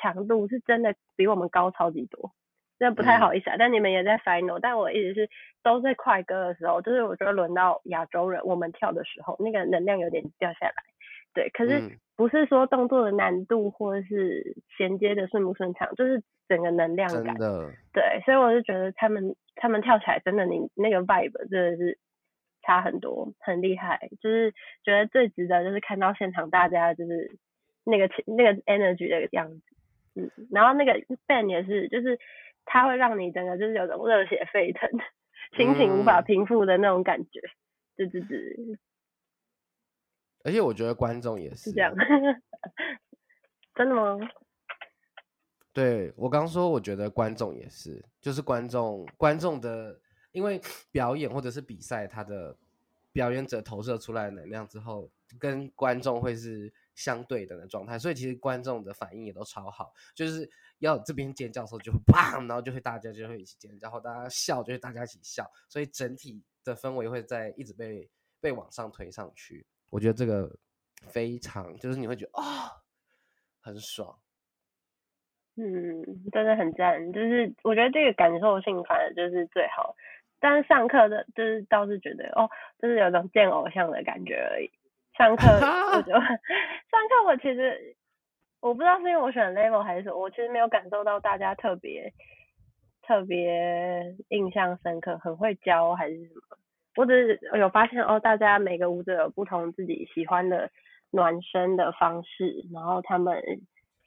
S1: 强度是真的比我们高超级多，真的不太好意思啊。但你们也在 final，但我一直是都在快歌的时候，就是我觉得轮到亚洲人我们跳的时候，那个能量有点掉下来。对，可是不是说动作的难度或者是衔接的顺不顺畅，就是整个能量感。对，所以我就觉得他们他们跳起来真的，你那个 vibe 真的是差很多，很厉害。就是觉得最值得就是看到现场大家就是那个那个 energy 的样子。嗯，然后那个 band 也是，就是它会让你整个就是有种热血沸腾、心情无法平复的那种感觉，对对对。
S2: 而且我觉得观众也
S1: 是这样，真的吗？
S2: 对我刚说，我觉得观众也是，就是观众观众的，因为表演或者是比赛，它的。表演者投射出来的能量之后，跟观众会是相对等的状态，所以其实观众的反应也都超好，就是要这边尖叫的时候就会 砰，然后就会大家就会一起尖叫，然后大家笑就会大家一起笑，所以整体的氛围会在一直被被往上推上去。我觉得这个非常就是你会觉得啊、很爽。
S1: 嗯，真的很赞，就是我觉得这个感受性反而就是最好。但是上课的，就是倒是觉得哦，就是有种见偶像的感觉而已。上课 我就上课我其实我不知道是因为我选 level 还是什么，我其实没有感受到大家特别特别印象深刻，很会教还是什么。我只是有发现哦，大家每个舞者有不同自己喜欢的暖身的方式，然后他们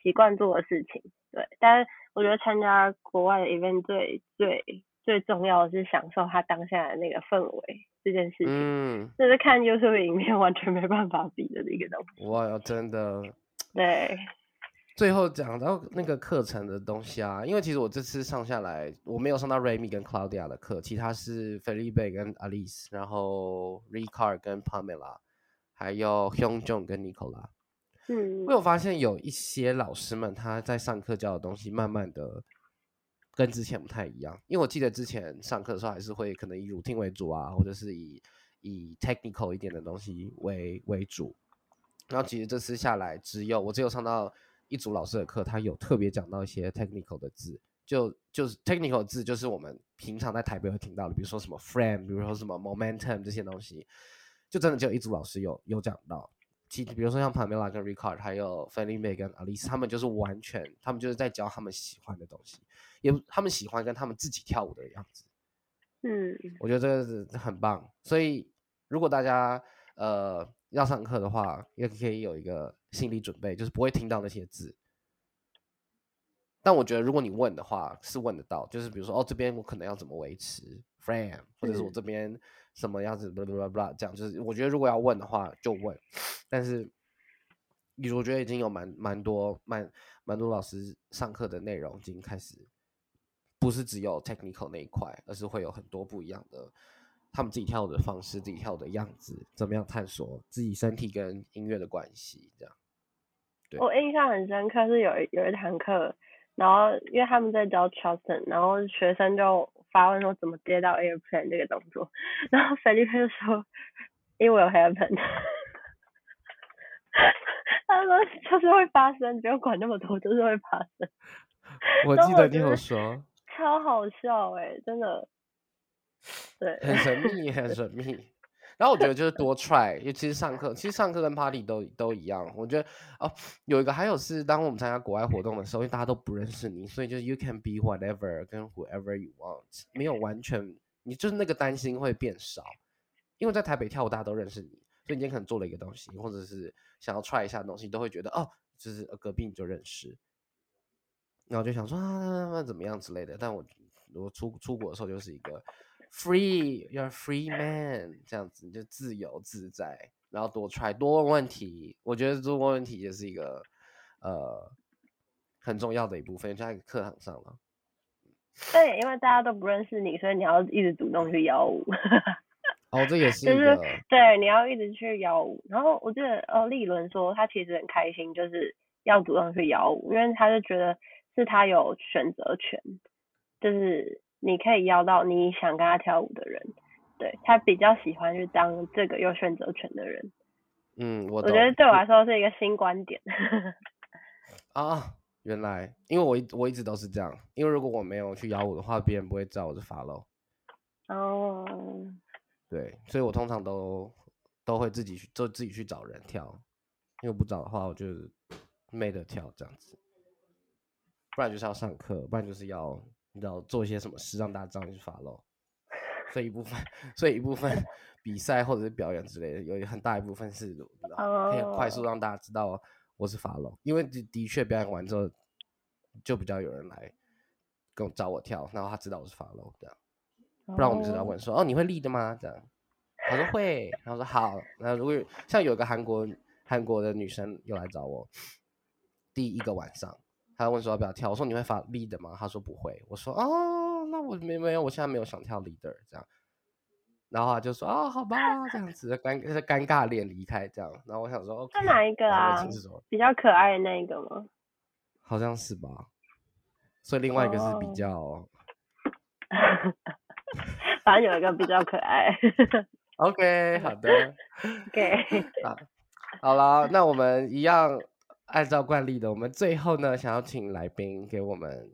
S1: 习惯做的事情。对，但是我觉得参加国外的 event 最最最重要的是享受他当下的那个氛围这件事情，
S2: 嗯，
S1: 这是看 YouTube 影片完全没办法比的一个东西。
S2: 哇，真的。
S1: 对，
S2: 最后讲到那个课程的东西啊，因为其实我这次上下来，我没有上到 Remy 跟 Claudia 的课，其他是 Felipe 跟 Alice，然后 Ricard 跟 Pamela，还有 Hyung Jong 跟 Nicola。
S1: 嗯
S2: 我有发现有一些老师们他在上课教的东西，慢慢的跟之前不太一样。因为我记得之前上课的时候，还是会可能以 routine 为主啊，或者是以以 technical 一点的东西为为主。然后其实这次下来，只有我只有上到一组老师的课，他有特别讲到一些 technical 的字，就就是 technical 的字，就是我们平常在台北会听到的，比如说什么 frame，比如说什么 momentum 这些东西，就真的只有一组老师有有讲到。其比如说像 Pamela 跟 Ricard，还有 Felipe 跟 Alice，他们就是完全，他们就是在教他们喜欢的东西，也他们喜欢跟他们自己跳舞的样子。
S1: 嗯
S2: 我觉得这个是很棒。所以如果大家呃要上课的话，也可以有一个心理准备，就是不会听到那些字。但我觉得如果你问的话，是问得到，就是比如说哦这边我可能要怎么维持 frame，或者是我
S1: 嗯
S2: 这边什么样子，blah blah blah blah 这样，就是我觉得如果要问的话就问，但是。我觉得已经有蛮蛮多蛮蛮多老师上课的内容已经开始不是只有 technical 那一块，而是会有很多不一样的他们自己跳舞的方式、自己跳舞的样子，怎么样探索自己身体跟音乐的关系，这样。对
S1: 我印象很深刻是有一有一堂课，然后因为他们在教 Charleston，然后学生就发问说怎么接到 airplane 这个动作，然后菲利佩就说 it will happen，他说就是会发生，不用管那么多，就是会发生，
S2: 我。记得你有说，
S1: 超好笑哎、真的，对，
S2: 很神秘，很神秘。然后我觉得就是多 try，因为其实上课，其实上课跟 party 都都一样。我觉得哦，有一个还有是，当我们参加国外活动的时候，因为大家都不认识你，所以就是 you can be whatever 跟 whoever you want，没有完全，你就是那个担心会变少。因为在台北跳舞，大家都认识你，所以你今天可能做了一个东西，或者是想要 try 一下东西，都会觉得哦，就是隔壁你就认识，然后就想说啊，那怎么样之类的。但我我出出国的时候就是一个 free，you're free man 这样子，你就自由自在，然后多 try 多问问题。我觉得多问问题也是一个呃很重要的一部分，就在课堂上了。
S1: 对，因为大家都不认识你，所以你要一直主动去邀舞。
S2: 哦，这也是
S1: 就是对，你要一直去邀舞。然后我记得呃，立伦说他其实很开心，就是要主动去邀舞，因为他就觉得是他有选择权，就是你可以邀到你想跟他跳舞的人。对他比较喜欢去当这个有选择权的人。
S2: 嗯，我
S1: 我觉得对我来说是一个新观点。
S2: 啊，原来因为我一我一直都是这样，因为如果我没有去邀舞的话，别人不会知道我是 follow。
S1: 哦，
S2: 对，所以我通常都都会自己去，就自己去找人跳，因为不找的话，我就没得跳这样子。不然就是要上课，不然就是要你知道做一些什么事让大家知道你是 follow。所以一部分，所以一部分比赛或者是表演之类的，有很大一部分是你知道可以很快速
S1: 哦
S2: 让大家知道我是 follow，因为的的确表演完之后，就比较有人来跟我找我跳，然后他知道我是 follow 这样。不然我们就是要
S1: 哦
S2: 问说，哦，你会立的吗？这样，他说会，然后说好。然后如果有像有个韩国韩国的女生又来找我，第一个晚上，她问说要不要跳，我说你会发 lead 的吗？他说不会，我说哦，那我没没有，我现在没有想跳 leader 这样。然后他就说啊，好吧，这样子尴尴尬脸离开这样。然后我想说，
S1: 是哪一个啊？比较可爱的那一个吗？
S2: 好像是吧。所以另外一个是比较，
S1: 反正有一个比较可爱。
S2: OK，好的。
S1: OK。
S2: 好，好了，那我们一样按照惯例的，我们最后呢，想要请来宾给我们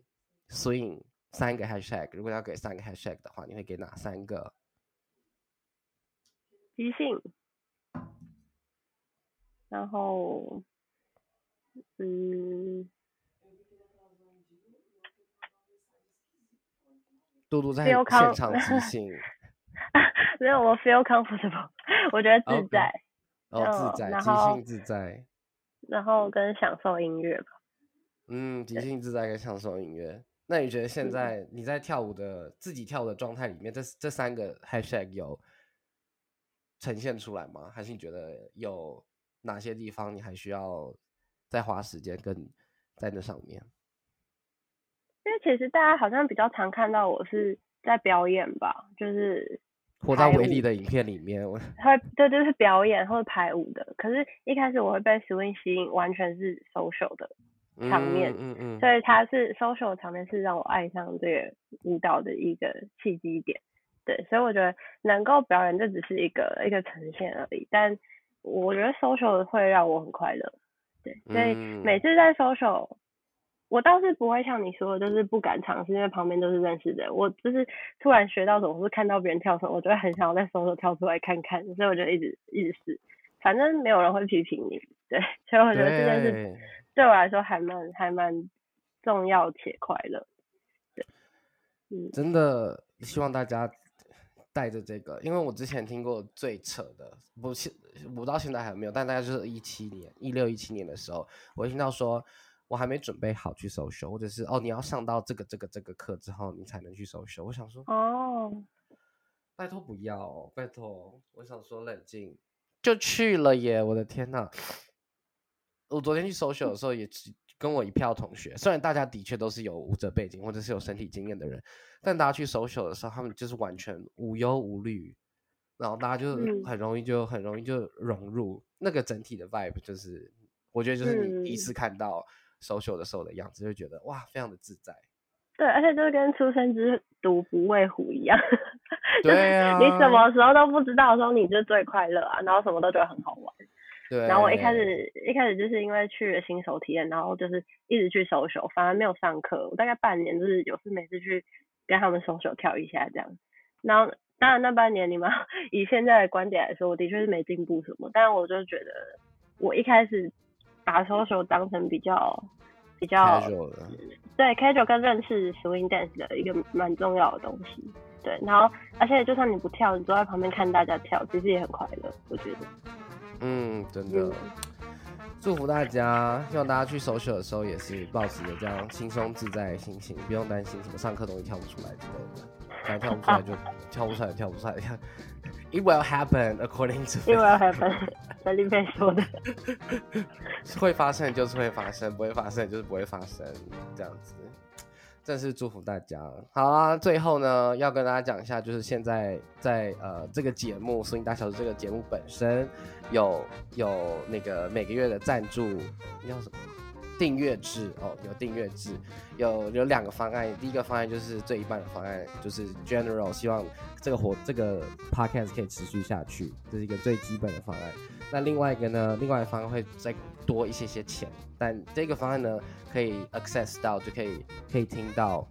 S2: swing 三个 hashtag。如果要给三个 hashtag 的话，你会给哪三个？
S1: 即兴，然后，嗯，
S2: 嘟嘟在现场即兴，
S1: 没有我 feel comfortable，我觉得自在，
S2: 哦自在，即兴自在，
S1: 然后跟享受音乐吧，
S2: 嗯，即兴自在跟享受音乐，那你觉得现在你在跳舞的自己跳的状态里面，这这三个 hashtag 有？呈现出来吗？还是你觉得有哪些地方你还需要再花时间跟在那上面？
S1: 因为其实大家好像比较常看到我是在表演吧，就是
S2: 活在维力的影片里面，我
S1: 会对，就是表演或者排舞的。可是，一开始我会被 swing 吸引，完全是 social 的场面，嗯嗯，所以它是 social 场面是让我爱上这个舞蹈的一个契机点。对，所以我觉得能够表演这只是一个一个呈现而已，但我觉得 social 会让我很快乐。对，所以每次在 social，我倒是不会像你说的，就是不敢尝试，因为旁边都是认识的。我就是突然学到什么，或是看到别人跳什么，我就会很想要在 social 跳出来看看。所以我就一直一直试，反正没有人会批评你。对，所以我觉得这件事对我来说还蛮还蛮重要且快乐。对，
S2: 嗯，真的希望大家。带着这个，因为我之前听过最扯的，不现我不知道现在还有没有，但大概就是一七年、一六、一七年的时候，我听到说我还没准备好去收修，或者是哦你要上到这个这个这个课之后，你才能去收修。我想说哦，拜托不要，拜托，我想说冷静，就去了耶！我的天呐，我昨天去收修的时候也跟我一票同学，虽然大家的确都是有舞者背景或者是有身体经验的人。但大家去 social 的时候，他们就是完全无忧无虑，然后大家就很容易就很容易就融入那个整体的 vibe，就是我觉得就是你第一次看到 social 的时候的样子，就觉得哇，非常的自在。
S1: 对，而且就是跟出生之犊不畏虎一样，
S2: 对啊，
S1: 你什么时候都不知道的时候，你就最快乐啊，然后什么都觉得很好玩。
S2: 对。
S1: 然后我一开始一开始就是因为去了新手体验，然后就是一直去 social，反而没有上课，我大概半年就是有事没事去。跟他们双手跳一下这样，然后当然那半年你们 以现在的观点来说，我的确是没进步什么，但是我就觉得我一开始把 social 当成比较比较对 casual 跟认识 swing dance 的一个蛮重要的东西，对，然后而且就算你不跳，你坐在旁边看大家跳，其实也很快乐，我觉得。
S2: 嗯，真的。祝福大家，希望大家去首秀的时候也是保持着这样轻松自在的心情，不用担心什么上课东西跳不出来之类的。反正跳不出来就跳不出来，跳不出来。It will happen according to.
S1: It will happen. 在里面说的，
S2: 会发生就是会发生，不会发生就是不会发生，这样子。正式祝福大家。好啊，最后呢，要跟大家讲一下，就是现在在呃这个节目《声音大小事》这个节目本身有有那个每个月的赞助，叫什么订阅制哦，有订阅制，有有两个方案。第一个方案就是最一般的方案，就是 General，希望这个活这个 Podcast 可以持续下去，这是一个最基本的方案。那另外一个呢，另外一方案会再多一些些钱，但这个方案呢。可以 access 到就可以可以听到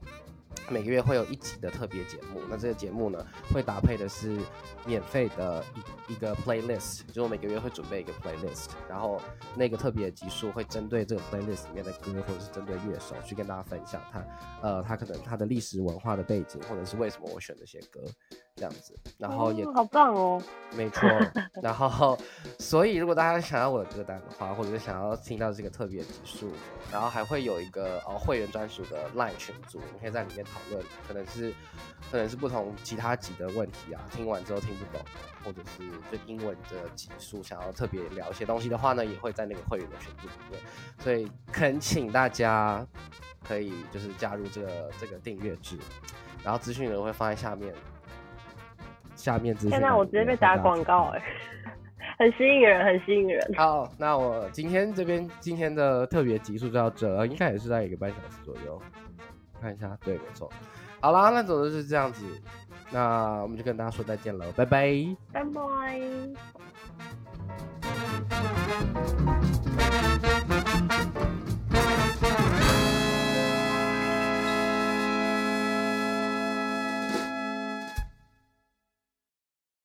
S2: 每个月会有一集的特别节目。那这个节目呢，会搭配的是免费的一一个 playlist，就我每个月会准备一个 playlist，然后那个特别的集数会针对这个 playlist 里面的歌，或者是针对乐手去跟大家分享它呃它可能它的历史文化的背景，或者是为什么我选这些歌。这样子，然后也
S1: 好棒哦，
S2: 没错。然后，所以如果大家想要我的歌单的话，或者是想要听到这个特别指数，然后还会有一个哦会员专属的 LINE 群组，你可以在里面讨论，可能是可能是不同其他级的问题啊，听完之后听不懂，或者是对英文的级数想要特别聊一些东西的话呢，也会在那个会员的群组里面。所以恳请大家可以就是加入这个这个订阅制，然后资讯呢会放在下面。下面资讯。
S1: 现在我直接被打广告哎，很吸引人，很吸引人。
S2: 好，那我今天这边今天的特别集数就到这，应该也是在一个半小时左右。看一下，对，没错。好啦，那总之是这样子，那我们就跟大家说再见了，拜拜，
S1: 拜拜。